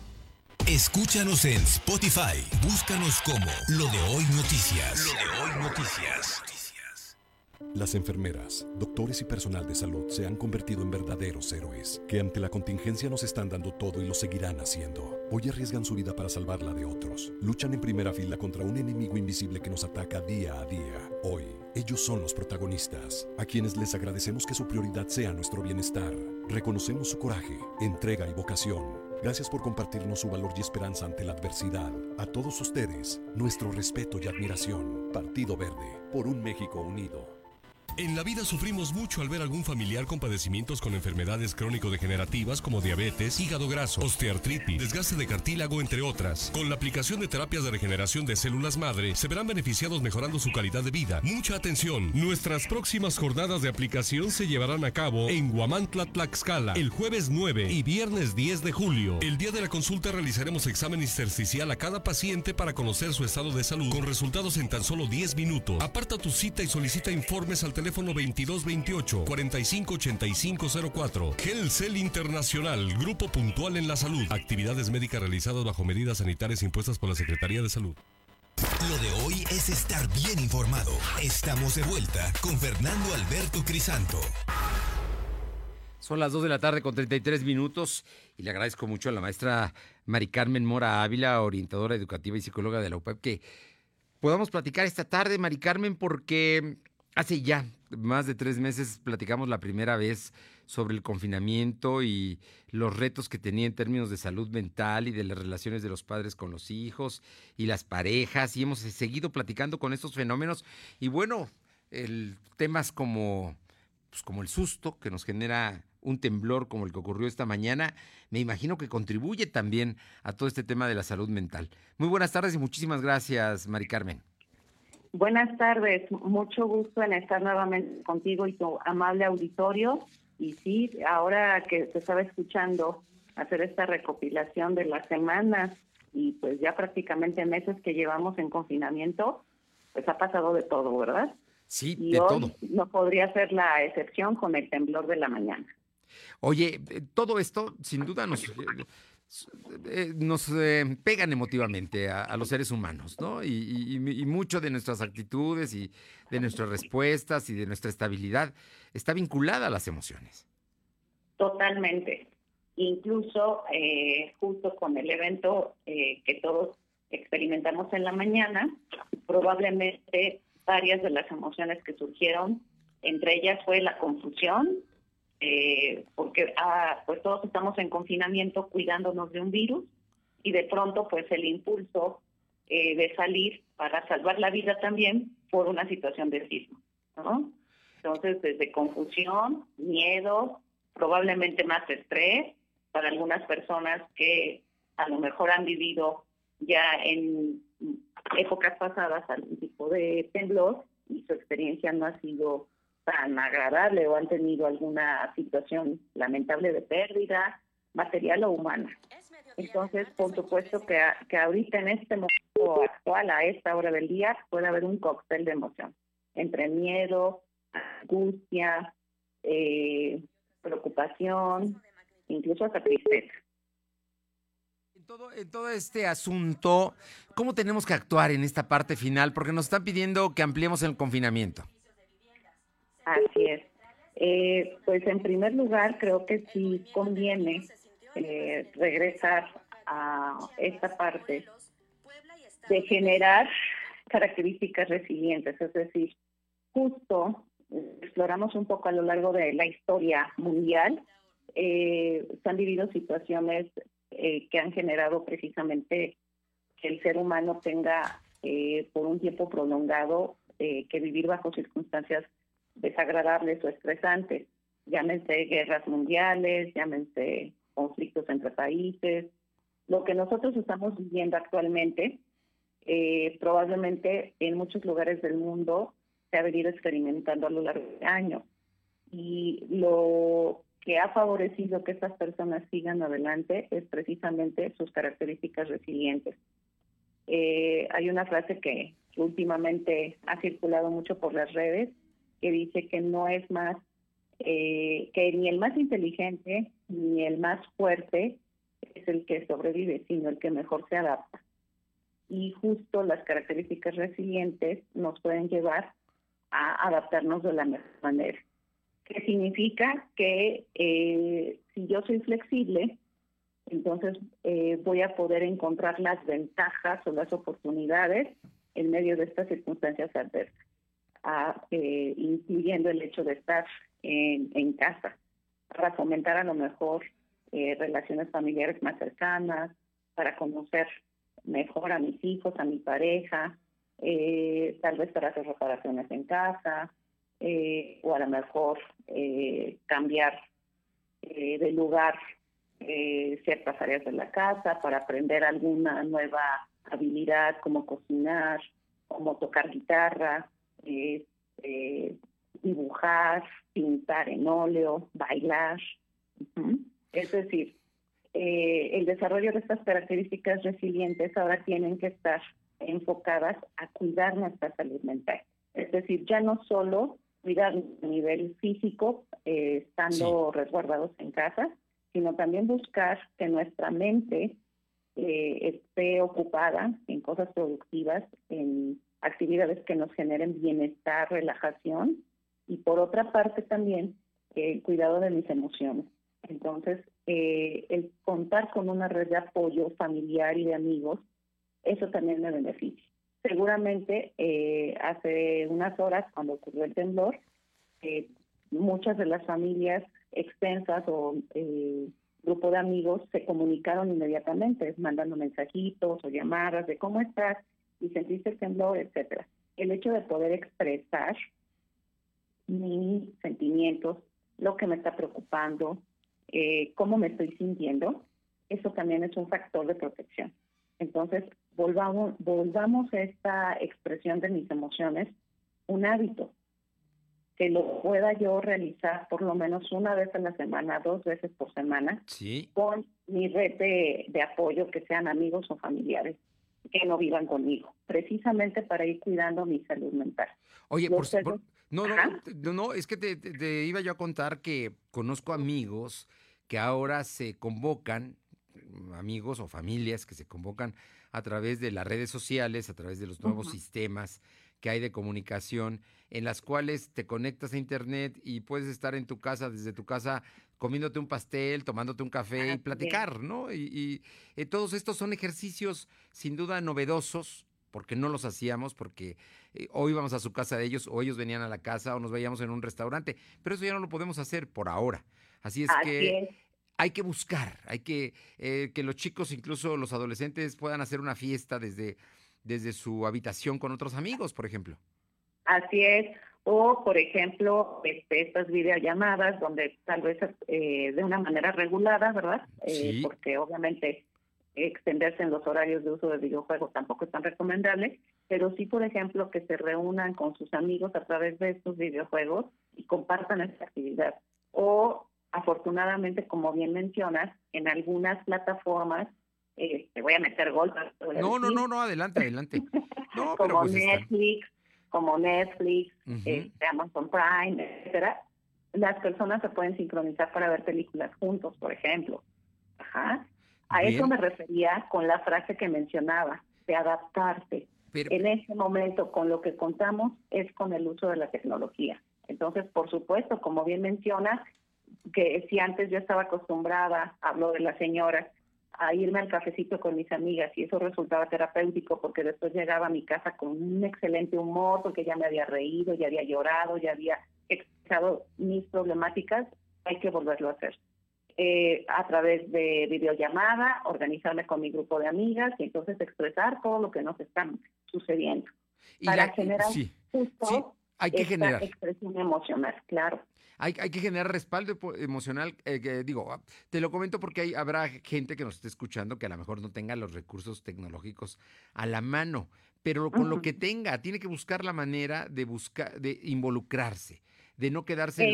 H: Escúchanos en Spotify. Búscanos como Lo de Hoy Noticias. Lo de Hoy Noticias.
N: Las enfermeras, doctores y personal de salud se han convertido en verdaderos héroes, que ante la contingencia nos están dando todo y lo seguirán haciendo. Hoy arriesgan su vida para salvarla de otros. Luchan en primera fila contra un enemigo invisible que nos ataca día a día. Hoy, ellos son los protagonistas, a quienes les agradecemos que su prioridad sea nuestro bienestar. Reconocemos su coraje, entrega y vocación. Gracias por compartirnos su valor y esperanza ante la adversidad. A todos ustedes, nuestro respeto y admiración. Partido Verde, por un México unido.
K: En la vida sufrimos mucho al ver algún familiar con padecimientos con enfermedades crónico-degenerativas como diabetes, hígado graso, osteoartritis, desgaste de cartílago, entre otras. Con la aplicación de terapias de regeneración de células madre, se verán beneficiados mejorando su calidad de vida. Mucha atención, nuestras próximas jornadas de aplicación se llevarán a cabo en Huamantla, Tlaxcala, el jueves 9 y viernes 10 de julio. El día de la consulta realizaremos examen intersticial a cada paciente para conocer su estado de salud con resultados en tan solo 10 minutos. Aparta tu cita y solicita informes al teléfono 2228 458504. Cell Internacional, Grupo Puntual en la Salud. Actividades médicas realizadas bajo medidas sanitarias impuestas por la Secretaría de Salud.
H: Lo de hoy es estar bien informado. Estamos de vuelta con Fernando Alberto Crisanto.
A: Son las 2 de la tarde con 33 minutos y le agradezco mucho a la maestra Mari Carmen Mora Ávila, orientadora educativa y psicóloga de la UPEP, que podamos platicar esta tarde, Mari Carmen, porque Hace ya más de tres meses platicamos la primera vez sobre el confinamiento y los retos que tenía en términos de salud mental y de las relaciones de los padres con los hijos y las parejas y hemos seguido platicando con estos fenómenos y bueno, el, temas como, pues como el susto que nos genera un temblor como el que ocurrió esta mañana, me imagino que contribuye también a todo este tema de la salud mental. Muy buenas tardes y muchísimas gracias, Mari Carmen.
D: Buenas tardes, mucho gusto en estar nuevamente contigo y tu amable auditorio. Y sí, ahora que te estaba escuchando hacer esta recopilación de las semanas y pues ya prácticamente meses que llevamos en confinamiento, pues ha pasado de todo, ¿verdad?
A: Sí,
D: Y
A: de
D: hoy
A: todo.
D: no podría ser la excepción con el temblor de la mañana.
A: Oye, eh, todo esto sin duda nos, eh, nos eh, pegan emotivamente a, los seres humanos, ¿no? Y, y- y- y mucho de nuestras actitudes y de nuestras respuestas y de nuestra estabilidad está vinculada a las emociones.
D: Totalmente. Incluso eh, justo con el evento eh, que todos experimentamos en la mañana, probablemente varias de las emociones que surgieron, entre ellas fue la confusión, eh, porque ah, pues todos estamos en confinamiento cuidándonos de un virus y de pronto pues el impulso eh, de salir para salvar la vida también por una situación de sismo, ¿no? Entonces, desde confusión, miedo, probablemente más estrés para algunas personas que a lo mejor han vivido ya en épocas pasadas algún tipo de temblor y su experiencia no ha sido tan agradable o han tenido alguna situación lamentable de pérdida material o humana. Entonces, por supuesto que, a- que ahorita en este momento actual, a esta hora del día, puede haber un cóctel de emoción entre miedo, angustia, eh, preocupación, incluso hasta tristeza.
A: En todo este asunto, ¿cómo tenemos que actuar en esta parte final? Porque nos están pidiendo que ampliemos el confinamiento.
D: Así es. Eh, pues en primer lugar, creo que sí conviene eh, regresar a esta parte de generar características resilientes, es decir, justo eh, exploramos un poco a lo largo de la historia mundial, eh, se han vivido situaciones eh, que han generado precisamente que el ser humano tenga eh, por un tiempo prolongado que vivir bajo circunstancias desagradables o estresantes, llámense guerras mundiales, llámense conflictos entre países. Lo que nosotros estamos viviendo actualmente, eh, probablemente en muchos lugares del mundo se ha venido experimentando a lo largo de años. Y lo que ha favorecido que estas personas sigan adelante es precisamente sus características resilientes. Eh, hay una frase que, últimamente ha circulado mucho por las redes que dice que no es más, eh, que ni el más inteligente ni el más fuerte es el que sobrevive, sino el que mejor se adapta. Y justo las características resilientes nos pueden llevar a adaptarnos de la mejor manera. ¿Qué significa? Que eh, si yo soy flexible, entonces eh, voy a poder encontrar las ventajas o las oportunidades en medio de estas circunstancias adversas, a, eh, incluyendo el hecho de estar en, casa, para fomentar a lo mejor eh, relaciones familiares más cercanas, para conocer mejor a mis hijos, a mi pareja, eh, tal vez para hacer reparaciones en casa, eh, o a lo mejor cambiar de lugar ciertas áreas de la casa para aprender alguna nueva habilidad como cocinar, como tocar guitarra, eh, eh, dibujar, pintar en óleo, bailar. Es decir, eh, el desarrollo de estas características resilientes ahora tienen que estar enfocadas a cuidar nuestra salud mental. Es decir, ya no solo cuidar a nivel físico, eh, estando resguardados en casa, sino también buscar que nuestra mente eh, esté ocupada en cosas productivas, en actividades que nos generen bienestar, relajación, y por otra parte también eh, el cuidado de mis emociones. Entonces, eh, el contar con una red de apoyo familiar y de amigos, eso también me beneficia. Seguramente eh, hace unas horas, cuando ocurrió el temblor, eh, muchas de las familias extensas o eh, grupo de amigos se comunicaron inmediatamente, mandando mensajitos o llamadas de cómo estás y sentiste el temblor, etcétera. El hecho de poder expresar mis sentimientos, lo que me está preocupando, eh, cómo me estoy sintiendo, eso también es un factor de protección. Entonces, volvamos, volvamos a esta expresión de mis emociones un hábito, que lo pueda yo realizar por lo menos una vez a la semana, dos veces por semana,
A: Sí.
D: con mi red de, de apoyo, que sean amigos o familiares. Que no vivan conmigo, precisamente para ir cuidando mi salud mental.
A: Oye, por, no, no, no, es que te, iba yo a contar que conozco amigos que ahora se convocan, amigos o familias que se convocan a través de las redes sociales, a través de los nuevos sistemas que hay de comunicación, en las cuales te conectas a internet y puedes estar en tu casa, desde tu casa, comiéndote un pastel, tomándote un café y platicar, ¿no? Y, eh, todos estos son ejercicios sin duda novedosos, porque no los hacíamos, porque eh, o íbamos a su casa de ellos, o ellos venían a la casa, o nos veíamos en un restaurante, pero eso ya no lo podemos hacer por ahora. Así es que hay que buscar, hay que eh, que los chicos, incluso los adolescentes, puedan hacer una fiesta desde, desde su habitación con otros amigos, por ejemplo.
D: Así es. O, por ejemplo, este, estas videollamadas donde tal vez eh, de una manera regulada, ¿verdad? Eh, porque obviamente extenderse en los horarios de uso de videojuegos tampoco es tan recomendable, pero sí, por ejemplo, que se reúnan con sus amigos a través de estos videojuegos y compartan esta actividad. O, afortunadamente, como bien mencionas, en algunas plataformas, eh, te voy a meter gol.
A: No, no, no, no, adelante, adelante.
D: como pues Netflix, como Netflix, este, Amazon Prime, etcétera, las personas se pueden sincronizar para ver películas juntos, por ejemplo. Ajá. A eso me refería con la frase que mencionaba, de adaptarte. en ese momento, con lo que contamos, es con el uso de la tecnología. Entonces, por supuesto, como bien menciona, que si antes yo estaba acostumbrada, hablo de la señora, a irme al cafecito con mis amigas y eso resultaba terapéutico porque después llegaba a mi casa con un excelente humor porque ya me había reído, ya había llorado, ya había expresado mis problemáticas, hay que volverlo a hacer. Eh, a través de videollamada, organizarme con mi grupo de amigas y entonces expresar todo lo que nos está sucediendo. para generar justo
A: hay que generar.
D: expresión emocional, claro.
A: Hay, que generar respaldo emocional. Eh, digo, ah, te lo comento porque hay, habrá gente que nos esté escuchando que a lo mejor no tenga los recursos tecnológicos a la mano, pero con lo que tenga, tiene que buscar la manera de buscar, de involucrarse, de no quedarse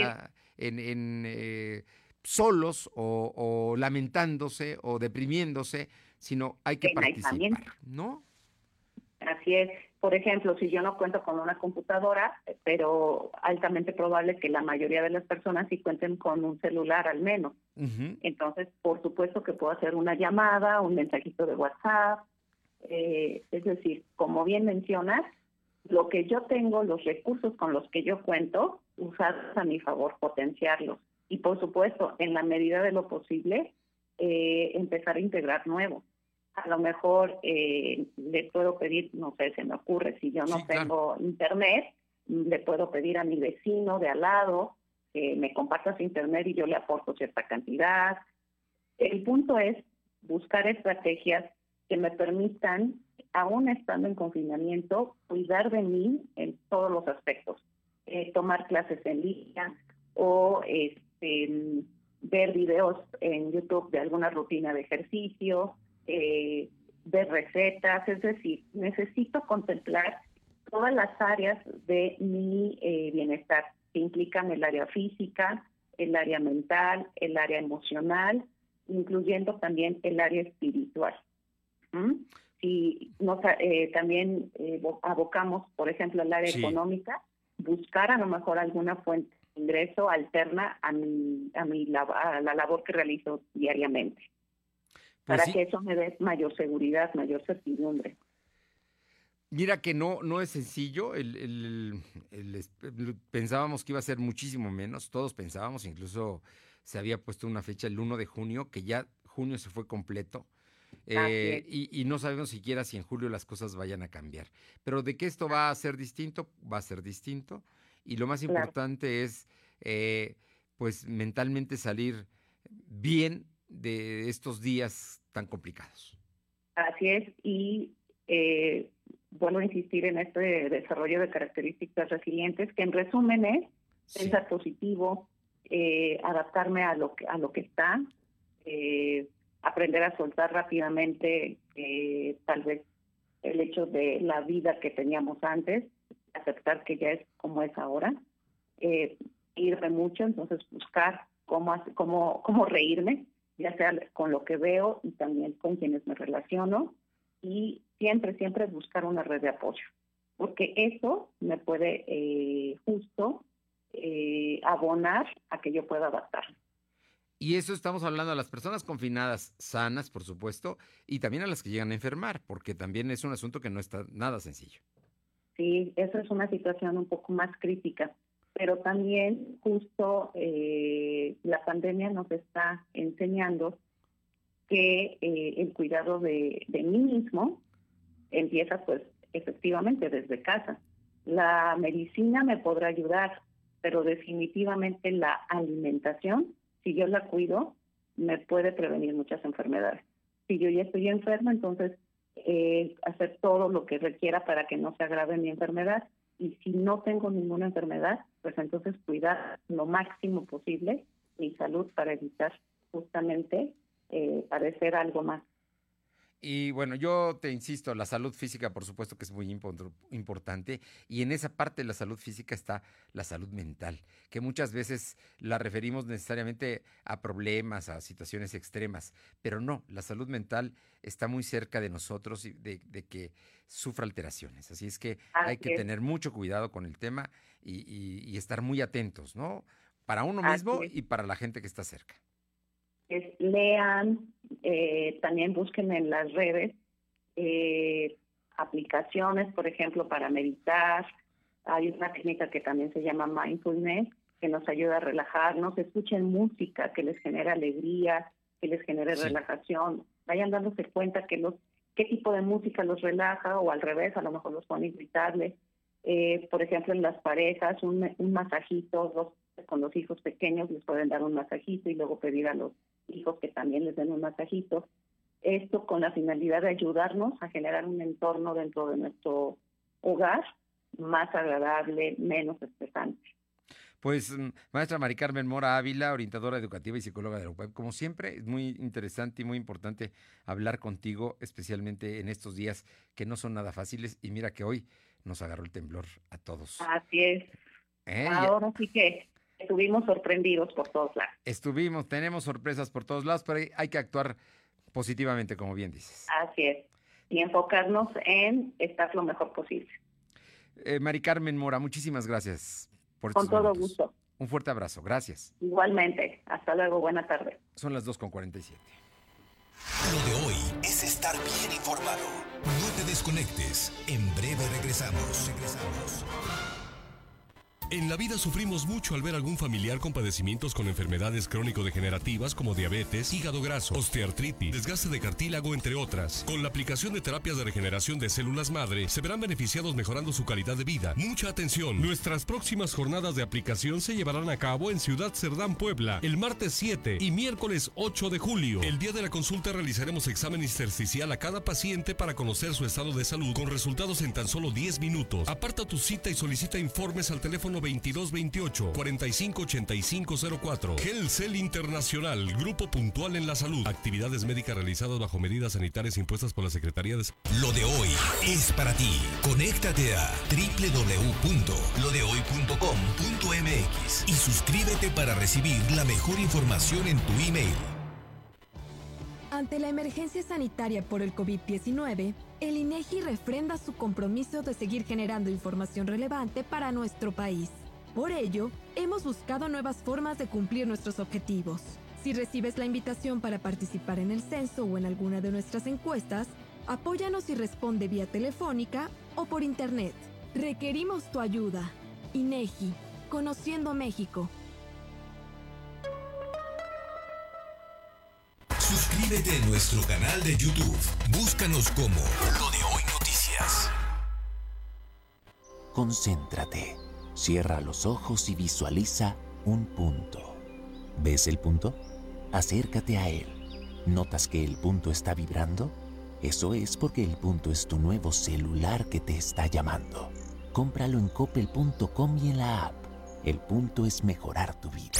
A: en, eh, solos o, lamentándose o deprimiéndose, sino hay que participar, ¿no?
D: Así es por ejemplo, si yo no cuento con una computadora, pero altamente probable que la mayoría de las personas sí cuenten con un celular al menos. Entonces, por supuesto que puedo hacer una llamada, un mensajito de WhatsApp. Eh, es decir, como bien mencionas, lo que yo tengo, los recursos con los que yo cuento, usarlos a mi favor, potenciarlos. Y por supuesto, en la medida de lo posible, eh, empezar a integrar nuevos a lo mejor eh, le puedo pedir, no sé, se me ocurre, si yo no tengo internet, le puedo pedir a mi vecino de al lado que me comparta su internet y yo le aporto cierta cantidad. El punto es buscar estrategias que me permitan, aún estando en confinamiento, cuidar de mí en todos los aspectos. Eh, tomar clases en línea o este, ver videos en YouTube de alguna rutina de ejercicio, eh, de recetas, es decir, necesito contemplar todas las áreas de mi eh, bienestar, que implican el área física, el área mental, el área emocional, incluyendo también el área espiritual. Si nos, eh, también eh, abocamos, por ejemplo, al área económica, buscar a lo mejor alguna fuente de ingreso alterna a, mi, a, mi, a la labor que realizo diariamente. Pues para que eso me dé mayor seguridad, mayor certidumbre.
A: Mira que no, no es sencillo. El, pensábamos que iba a ser muchísimo menos. Todos pensábamos, incluso se había puesto una fecha el 1 de junio, que ya junio se fue completo. Eh, y, no sabemos siquiera si en julio las cosas vayan a cambiar. Pero de que esto va a ser distinto, va a ser distinto. Y lo más importante es, eh, pues, mentalmente salir bien de estos días tan complicados.
D: Así es, y eh, vuelvo a insistir en este desarrollo de características resilientes, que en resumen es pensar positivo, eh, adaptarme a lo que, a lo que está, eh, aprender a soltar rápidamente tal vez el hecho de la vida que teníamos antes, aceptar que ya es como es ahora, irme mucho, entonces buscar cómo, cómo, cómo reírme, ya sea con lo que veo y también con quienes me relaciono, y siempre, siempre buscar una red de apoyo, porque eso me puede eh, justo eh, abonar a que yo pueda adaptar.
A: Y eso estamos hablando a las personas confinadas sanas, por supuesto, y también a las que llegan a enfermar, porque también es un asunto que no está nada sencillo.
D: Sí, eso es una situación un poco más crítica, pero también justo eh, la pandemia nos está enseñando que eh, el cuidado de, de mí mismo empieza pues efectivamente desde casa. La medicina me podrá ayudar, pero definitivamente la alimentación, si yo la cuido, me puede prevenir muchas enfermedades. Si yo ya estoy enferma, entonces eh, hacer todo lo que requiera para que no se agrave mi enfermedad. Y si no tengo ninguna enfermedad, pues entonces cuidar lo máximo posible mi salud para evitar justamente eh, padecer algo más.
A: Y bueno, yo te insisto, la salud física por supuesto que es muy importante y en esa parte de la salud física está la salud mental, que muchas veces la referimos necesariamente a problemas, a situaciones extremas, pero no, la salud mental está muy cerca de nosotros y de, que sufra alteraciones. Así es que hay que tener mucho cuidado con el tema y, estar muy atentos, ¿no? Para uno mismo y para la gente que está cerca
D: lean, eh, también busquen en las redes eh, aplicaciones, por ejemplo, para meditar. Hay una técnica que también se llama mindfulness, que nos ayuda a relajarnos. Escuchen música que les genera alegría, que les genere relajación. Vayan dándose cuenta que los qué tipo de música los relaja o al revés, a lo mejor los pone irritables. Eh, por ejemplo, en las parejas, un, un masajito, dos, con los hijos pequeños les pueden dar un masajito y luego pedir a los hijos que también les den un masajito. Esto con la finalidad de ayudarnos a generar un entorno dentro de nuestro hogar más agradable, menos estresante.
A: Pues, mm, maestra Mari Carmen Mora Ávila, orientadora educativa y psicóloga de la web, como siempre, es muy interesante y muy importante hablar contigo, especialmente en estos días que no son nada fáciles. Y mira que hoy nos agarró el temblor a todos.
D: Así es. ¿Eh? Ahora sí que estuvimos sorprendidos por todos lados.
A: Estuvimos, tenemos sorpresas por todos lados, pero hay que actuar positivamente, como bien dices.
D: Así es. Y enfocarnos en estar lo mejor posible.
A: Eh, Mari Carmen Mora, muchísimas gracias
D: por Con todo gusto.
A: Un fuerte abrazo, gracias.
D: Igualmente. Hasta luego, buena tarde.
A: Son las 2.47.
H: Lo de hoy es estar bien informado. No te desconectes. En breve regresamos. Regresamos.
K: En la vida sufrimos mucho al ver algún familiar con padecimientos con enfermedades crónico-degenerativas como diabetes, hígado graso, osteoartritis, desgaste de cartílago, entre otras. Con la aplicación de terapias de regeneración de células madre, se verán beneficiados mejorando su calidad de vida. Mucha atención. Nuestras próximas jornadas de aplicación se llevarán a cabo en Ciudad Cerdán, Puebla, el martes 7 y miércoles 8 de julio. El día de la consulta realizaremos examen intersticial a cada paciente para conocer su estado de salud con resultados en tan solo 10 minutos. Aparta tu cita y solicita informes al teléfono 2228 458504. Gelcel Internacional, Grupo Puntual en la Salud. Actividades médicas realizadas bajo medidas sanitarias impuestas por la Secretaría de
H: Lo de hoy es para ti. Conéctate a www.lodehoy.com.mx y suscríbete para recibir la mejor información en tu email.
O: Ante la emergencia sanitaria por el COVID-19, el INEGI refrenda su compromiso de seguir generando información relevante para nuestro país. Por ello, hemos buscado nuevas formas de cumplir nuestros objetivos. Si recibes la invitación para participar en el censo o en alguna de nuestras encuestas, apóyanos y responde vía telefónica o por internet. Requerimos tu ayuda. INEGI, Conociendo México.
H: Suscríbete a nuestro canal de YouTube. Búscanos como Lo de Hoy Noticias.
P: Concéntrate. Cierra los ojos y visualiza un punto. ¿Ves el punto? Acércate a él. ¿Notas que el punto está vibrando? Eso es porque el punto es tu nuevo celular que te está llamando. Cómpralo en coppel.com y en la app. El punto es mejorar tu vida.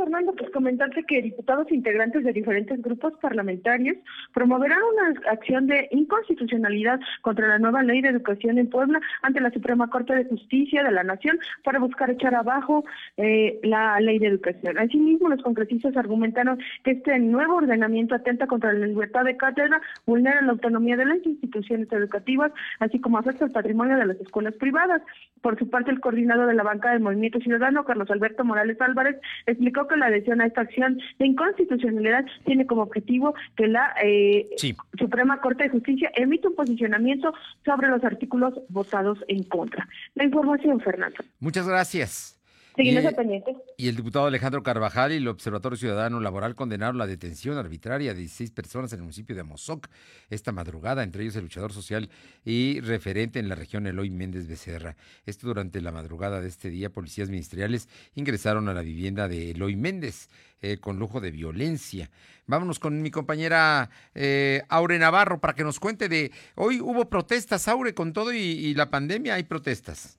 Q: Fernando. Pues comentarte que diputados integrantes de diferentes grupos parlamentarios promoverán una acción de inconstitucionalidad contra la nueva ley de educación en Puebla ante la Suprema Corte de Justicia de la Nación para buscar echar abajo eh, la ley de educación. Asimismo, los congresistas argumentaron que este nuevo ordenamiento atenta contra la libertad de cátedra, vulnera la autonomía de las instituciones educativas, así como afecta el patrimonio de las escuelas privadas. Por su parte, el coordinador de la banca del Movimiento Ciudadano, Carlos Alberto Morales Álvarez, explicó la adhesión a esta acción de inconstitucionalidad tiene como objetivo que la eh, Suprema Corte de Justicia emita un posicionamiento sobre los artículos votados en contra. La información, Fernando.
A: Muchas gracias.
Q: Seguimos
A: Y-
Q: pendientes.
A: Y el diputado Alejandro Carvajal y el Observatorio Ciudadano Laboral condenaron la detención arbitraria de 16 personas en el municipio de Amozoc esta madrugada, entre ellos el luchador social y referente en la región Eloy Méndez Becerra. Esto durante la madrugada de este día, policías ministeriales ingresaron a la vivienda de Eloy Méndez eh, con lujo de violencia. Vámonos con mi compañera eh, Aure Navarro para que nos cuente de... Hoy hubo protestas, Aure, con todo y, y la pandemia hay protestas.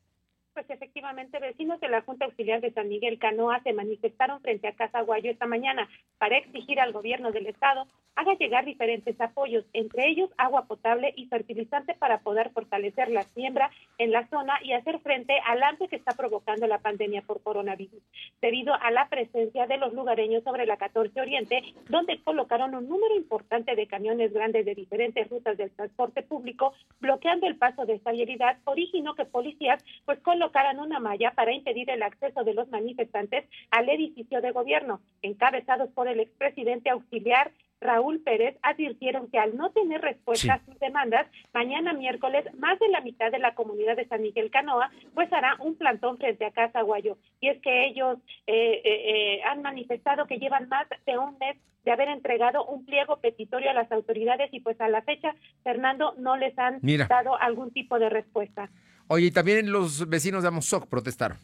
B: Pues efectivamente, vecinos de la Junta Auxiliar de San Miguel Canoa se manifestaron frente a Casa Guayo esta mañana para exigir al gobierno del estado haga llegar diferentes apoyos, entre ellos agua potable y fertilizante para poder fortalecer la siembra en la zona y hacer frente al hambre que está provocando la pandemia por coronavirus, debido a la presencia de los lugareños sobre la 14 Oriente, donde colocaron un número importante de camiones grandes de diferentes rutas del transporte público, bloqueando el paso de esta vialidad, originó que policías pues colocaran una malla para impedir el acceso de los manifestantes al edificio de gobierno, encabezados por el expresidente auxiliar Raúl Pérez advirtieron que al no tener respuesta a sus demandas, mañana miércoles más de la mitad de la comunidad de San Miguel Canoa pues hará un plantón frente a Casa Guayo. Y es que ellos eh, eh, eh, han manifestado que llevan más de un mes de haber entregado un pliego petitorio a las autoridades y pues a la fecha, Fernando, no les han
A: Mira.
B: dado algún tipo de respuesta.
A: Oye, y también los vecinos de Amozoc protestaron.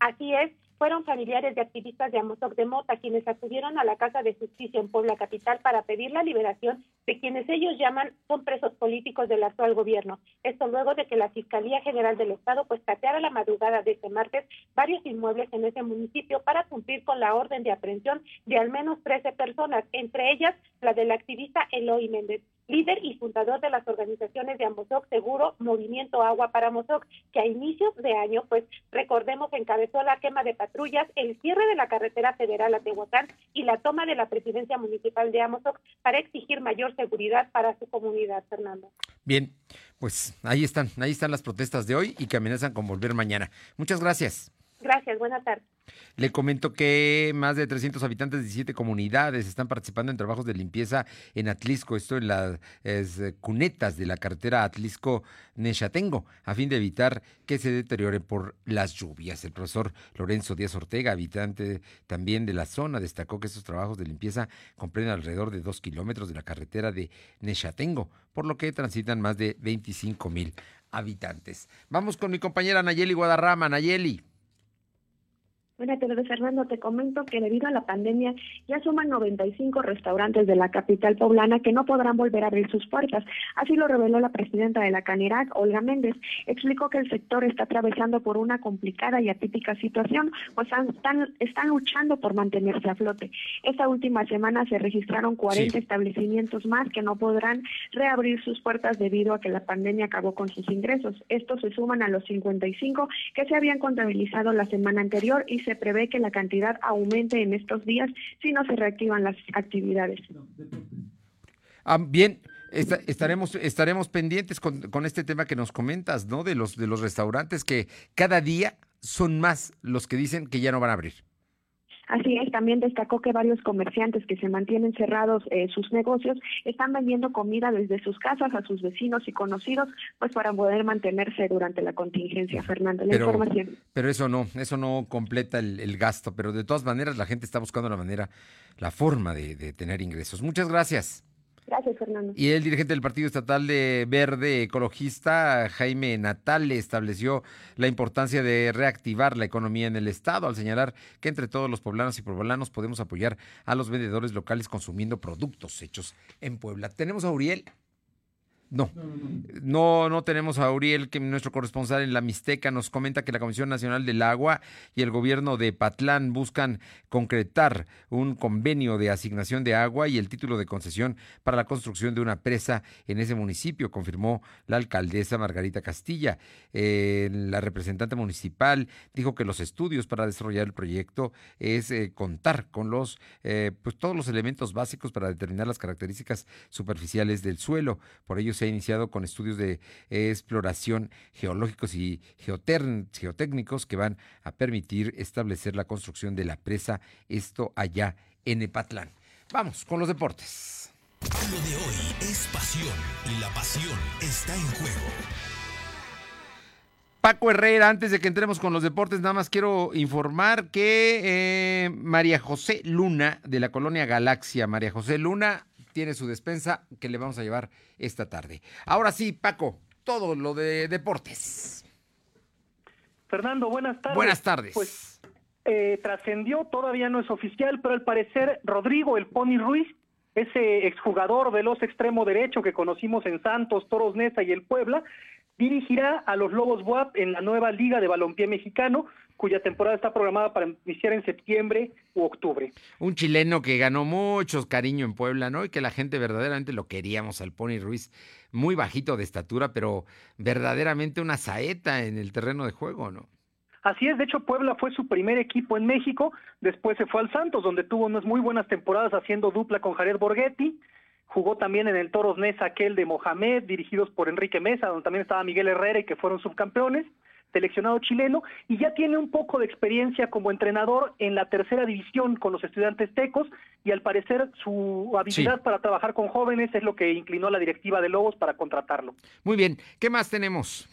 B: Así es, fueron familiares de activistas de Amozoc de Mota quienes acudieron a la Casa de Justicia en Puebla Capital para pedir la liberación de quienes ellos llaman son presos políticos del actual gobierno. Esto luego de que la Fiscalía General del Estado pues cateara la madrugada de este martes varios inmuebles en ese municipio para cumplir con la orden de aprehensión de al menos 13 personas, entre ellas la del activista Eloy Méndez líder y fundador de las organizaciones de Amozoc Seguro, Movimiento Agua para Amozoc, que a inicios de año, pues recordemos, encabezó la quema de patrullas, el cierre de la carretera federal a Tehuacán y la toma de la presidencia municipal de Amozoc para exigir mayor seguridad para su comunidad, Fernando.
A: Bien, pues ahí están, ahí están las protestas de hoy y que amenazan con volver mañana. Muchas gracias.
B: Gracias, buenas tardes.
A: Le comento que más de 300 habitantes de 17 comunidades están participando en trabajos de limpieza en Atlisco, esto en las eh, cunetas de la carretera Atlisco-Nechatengo, a fin de evitar que se deteriore por las lluvias. El profesor Lorenzo Díaz Ortega, habitante también de la zona, destacó que estos trabajos de limpieza comprenden alrededor de dos kilómetros de la carretera de Nechatengo, por lo que transitan más de 25 mil habitantes. Vamos con mi compañera Nayeli Guadarrama. Nayeli.
C: Buenas tardes, Fernando. Te comento que debido a la pandemia ya suman 95 restaurantes de la capital poblana que no podrán volver a abrir sus puertas. Así lo reveló la presidenta de la Canirac, Olga Méndez. Explicó que el sector está atravesando por una complicada y atípica situación, pues están, están, luchando por mantenerse a flote. Esta última semana se registraron 40
R: Sí.
C: establecimientos más que no podrán reabrir sus puertas debido a que la pandemia acabó con sus ingresos. Estos se suman a los 55 que se habían contabilizado la semana anterior y se prevé que la cantidad aumente en estos días si no se reactivan las actividades.
A: Ah, bien, esta- estaremos, estaremos pendientes con, con este tema que nos comentas, ¿no? De los, de los restaurantes que cada día son más los que dicen que ya no van a abrir.
C: Así es, también destacó que varios comerciantes que se mantienen cerrados eh, sus negocios están vendiendo comida desde sus casas a sus vecinos y conocidos, pues para poder mantenerse durante la contingencia. Fernando, la
A: Pero,
C: información.
A: pero eso no, eso no completa el, el gasto, pero de todas maneras la gente está buscando la manera, la forma de, de tener ingresos. Muchas gracias.
B: Gracias, Fernando.
A: Y el dirigente del Partido Estatal de Verde Ecologista, Jaime Natal, estableció la importancia de reactivar la economía en el Estado al señalar que entre todos los poblanos y poblanos podemos apoyar a los vendedores locales consumiendo productos hechos en Puebla. Tenemos a Uriel. No, no, no tenemos a Uriel, que nuestro corresponsal en la Mixteca nos comenta que la Comisión Nacional del Agua y el gobierno de Patlán buscan concretar un convenio de asignación de agua y el título de concesión para la construcción de una presa en ese municipio, confirmó la alcaldesa Margarita Castilla. Eh, la representante municipal dijo que los estudios para desarrollar el proyecto es eh, contar con los, eh, pues todos los elementos básicos para determinar las características superficiales del suelo. Por ello se ha iniciado con estudios de exploración geológicos y geotécnicos que van a permitir establecer la construcción de la presa, esto allá en Epatlán. Vamos con los deportes.
H: Lo de hoy es pasión y la pasión está en juego.
A: Paco Herrera, antes de que entremos con los deportes, nada más quiero informar que eh, María José Luna, de la colonia Galaxia, María José Luna, tiene su despensa que le vamos a llevar esta tarde. Ahora sí, Paco, todo lo de deportes.
S: Fernando, buenas tardes.
A: Buenas tardes.
S: Pues eh, trascendió, todavía no es oficial, pero al parecer Rodrigo el Pony Ruiz, ese exjugador veloz extremo derecho que conocimos en Santos, Toros Neza y el Puebla, dirigirá a los Lobos WAP en la nueva Liga de Balompié Mexicano, cuya temporada está programada para iniciar en septiembre u octubre.
A: Un chileno que ganó mucho cariño en Puebla, ¿no? Y que la gente verdaderamente lo queríamos al Pony Ruiz, muy bajito de estatura, pero verdaderamente una saeta en el terreno de juego, ¿no?
S: Así es, de hecho Puebla fue su primer equipo en México, después se fue al Santos, donde tuvo unas muy buenas temporadas haciendo dupla con Jared Borghetti, jugó también en el Toros Nesa aquel de Mohamed, dirigidos por Enrique Mesa, donde también estaba Miguel Herrera y que fueron subcampeones, seleccionado chileno, y ya tiene un poco de experiencia como entrenador en la tercera división con los estudiantes tecos, y al parecer su habilidad para trabajar con jóvenes es lo que inclinó a la directiva de Lobos para contratarlo.
A: Muy bien, ¿qué más tenemos?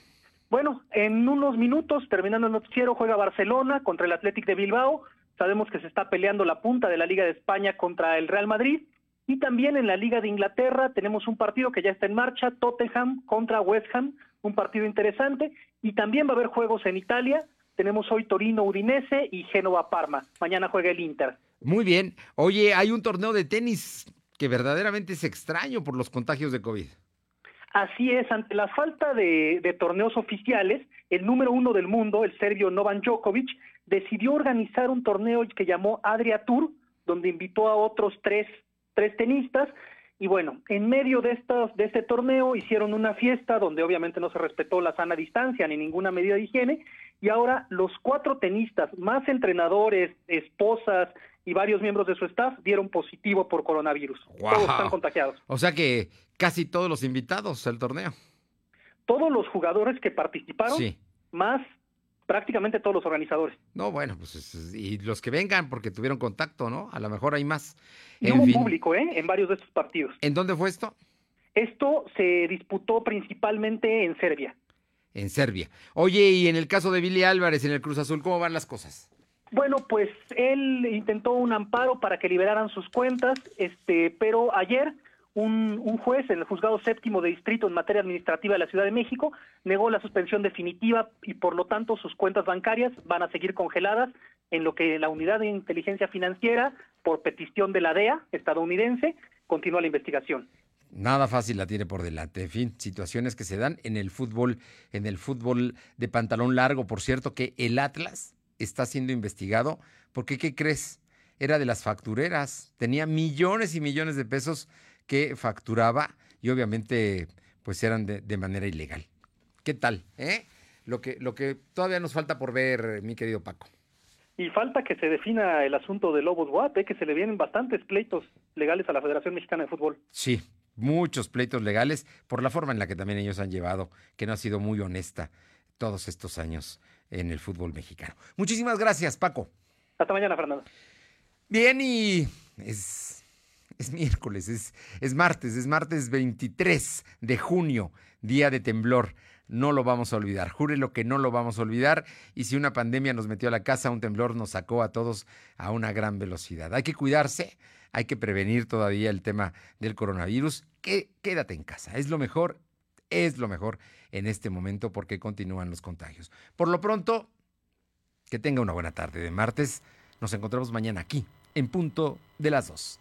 S: Bueno, en unos minutos, terminando el noticiero, juega Barcelona contra el Athletic de Bilbao. Sabemos que se está peleando la punta de la Liga de España contra el Real Madrid. Y también en la Liga de Inglaterra tenemos un partido que ya está en marcha, Tottenham contra West Ham, un partido interesante. Y también va a haber juegos en Italia. Tenemos hoy Torino Udinese y Génova Parma. Mañana juega el Inter.
A: Muy bien. Oye, hay un torneo de tenis que verdaderamente es extraño por los contagios de COVID.
S: Así es, ante la falta de, de, torneos oficiales, el número uno del mundo, el serbio Novan Djokovic, decidió organizar un torneo que llamó Adria Tour, donde invitó a otros tres, tres tenistas. Y bueno, en medio de, estos, de este torneo hicieron una fiesta donde obviamente no se respetó la sana distancia ni ninguna medida de higiene. Y ahora los cuatro tenistas, más entrenadores, esposas y varios miembros de su staff dieron positivo por coronavirus.
A: Wow.
S: Todos están contagiados.
A: O sea que casi todos los invitados al torneo.
S: Todos los jugadores que participaron,
A: Sí.
S: más prácticamente todos los organizadores.
A: No, bueno, pues es- y los que vengan porque tuvieron contacto, ¿no? A lo mejor hay más.
S: Y
A: En
S: hubo
A: fin.
S: público, ¿eh? En varios de estos partidos.
A: ¿En dónde fue esto?
S: Esto se disputó principalmente en Serbia.
A: En Serbia. Oye, y en el caso de Billy Álvarez en el Cruz Azul, ¿cómo van las cosas?
S: Bueno, pues él intentó un amparo para que liberaran sus cuentas, este, pero ayer un, un juez el juzgado séptimo de distrito en materia administrativa de la Ciudad de México negó la suspensión definitiva y por lo tanto sus cuentas bancarias van a seguir congeladas en lo que la unidad de inteligencia financiera, por petición de la DEA estadounidense, continúa la investigación.
A: Nada fácil la tiene por delante. En fin, situaciones que se dan en el fútbol, en el fútbol de pantalón largo. Por cierto, que el Atlas está siendo investigado porque, ¿qué crees? Era de las factureras. Tenía millones y millones de pesos que facturaba y obviamente pues eran de, de manera ilegal. ¿Qué tal? Eh? Lo, que, lo que todavía nos falta por ver, mi querido Paco.
S: Y falta que se defina el asunto de Lobos Guap, eh, que se le vienen bastantes pleitos legales a la Federación Mexicana de Fútbol.
A: Sí, muchos pleitos legales por la forma en la que también ellos han llevado, que no ha sido muy honesta todos estos años en el fútbol mexicano. Muchísimas gracias, Paco.
S: Hasta mañana, Fernando.
A: Bien, y es, es miércoles, es, es martes, es martes 23 de junio, día de temblor. no lo vamos a olvidar. Júrelo que no lo vamos a olvidar. Y si una pandemia nos metió a la casa, un temblor nos sacó a todos a una gran velocidad. Hay que cuidarse, hay que prevenir todavía el tema del coronavirus. Quédate en casa, es lo mejor, es lo mejor en este momento porque continúan los contagios. Por lo pronto, que tenga una buena tarde de martes. Nos encontramos mañana aquí, en punto de las dos.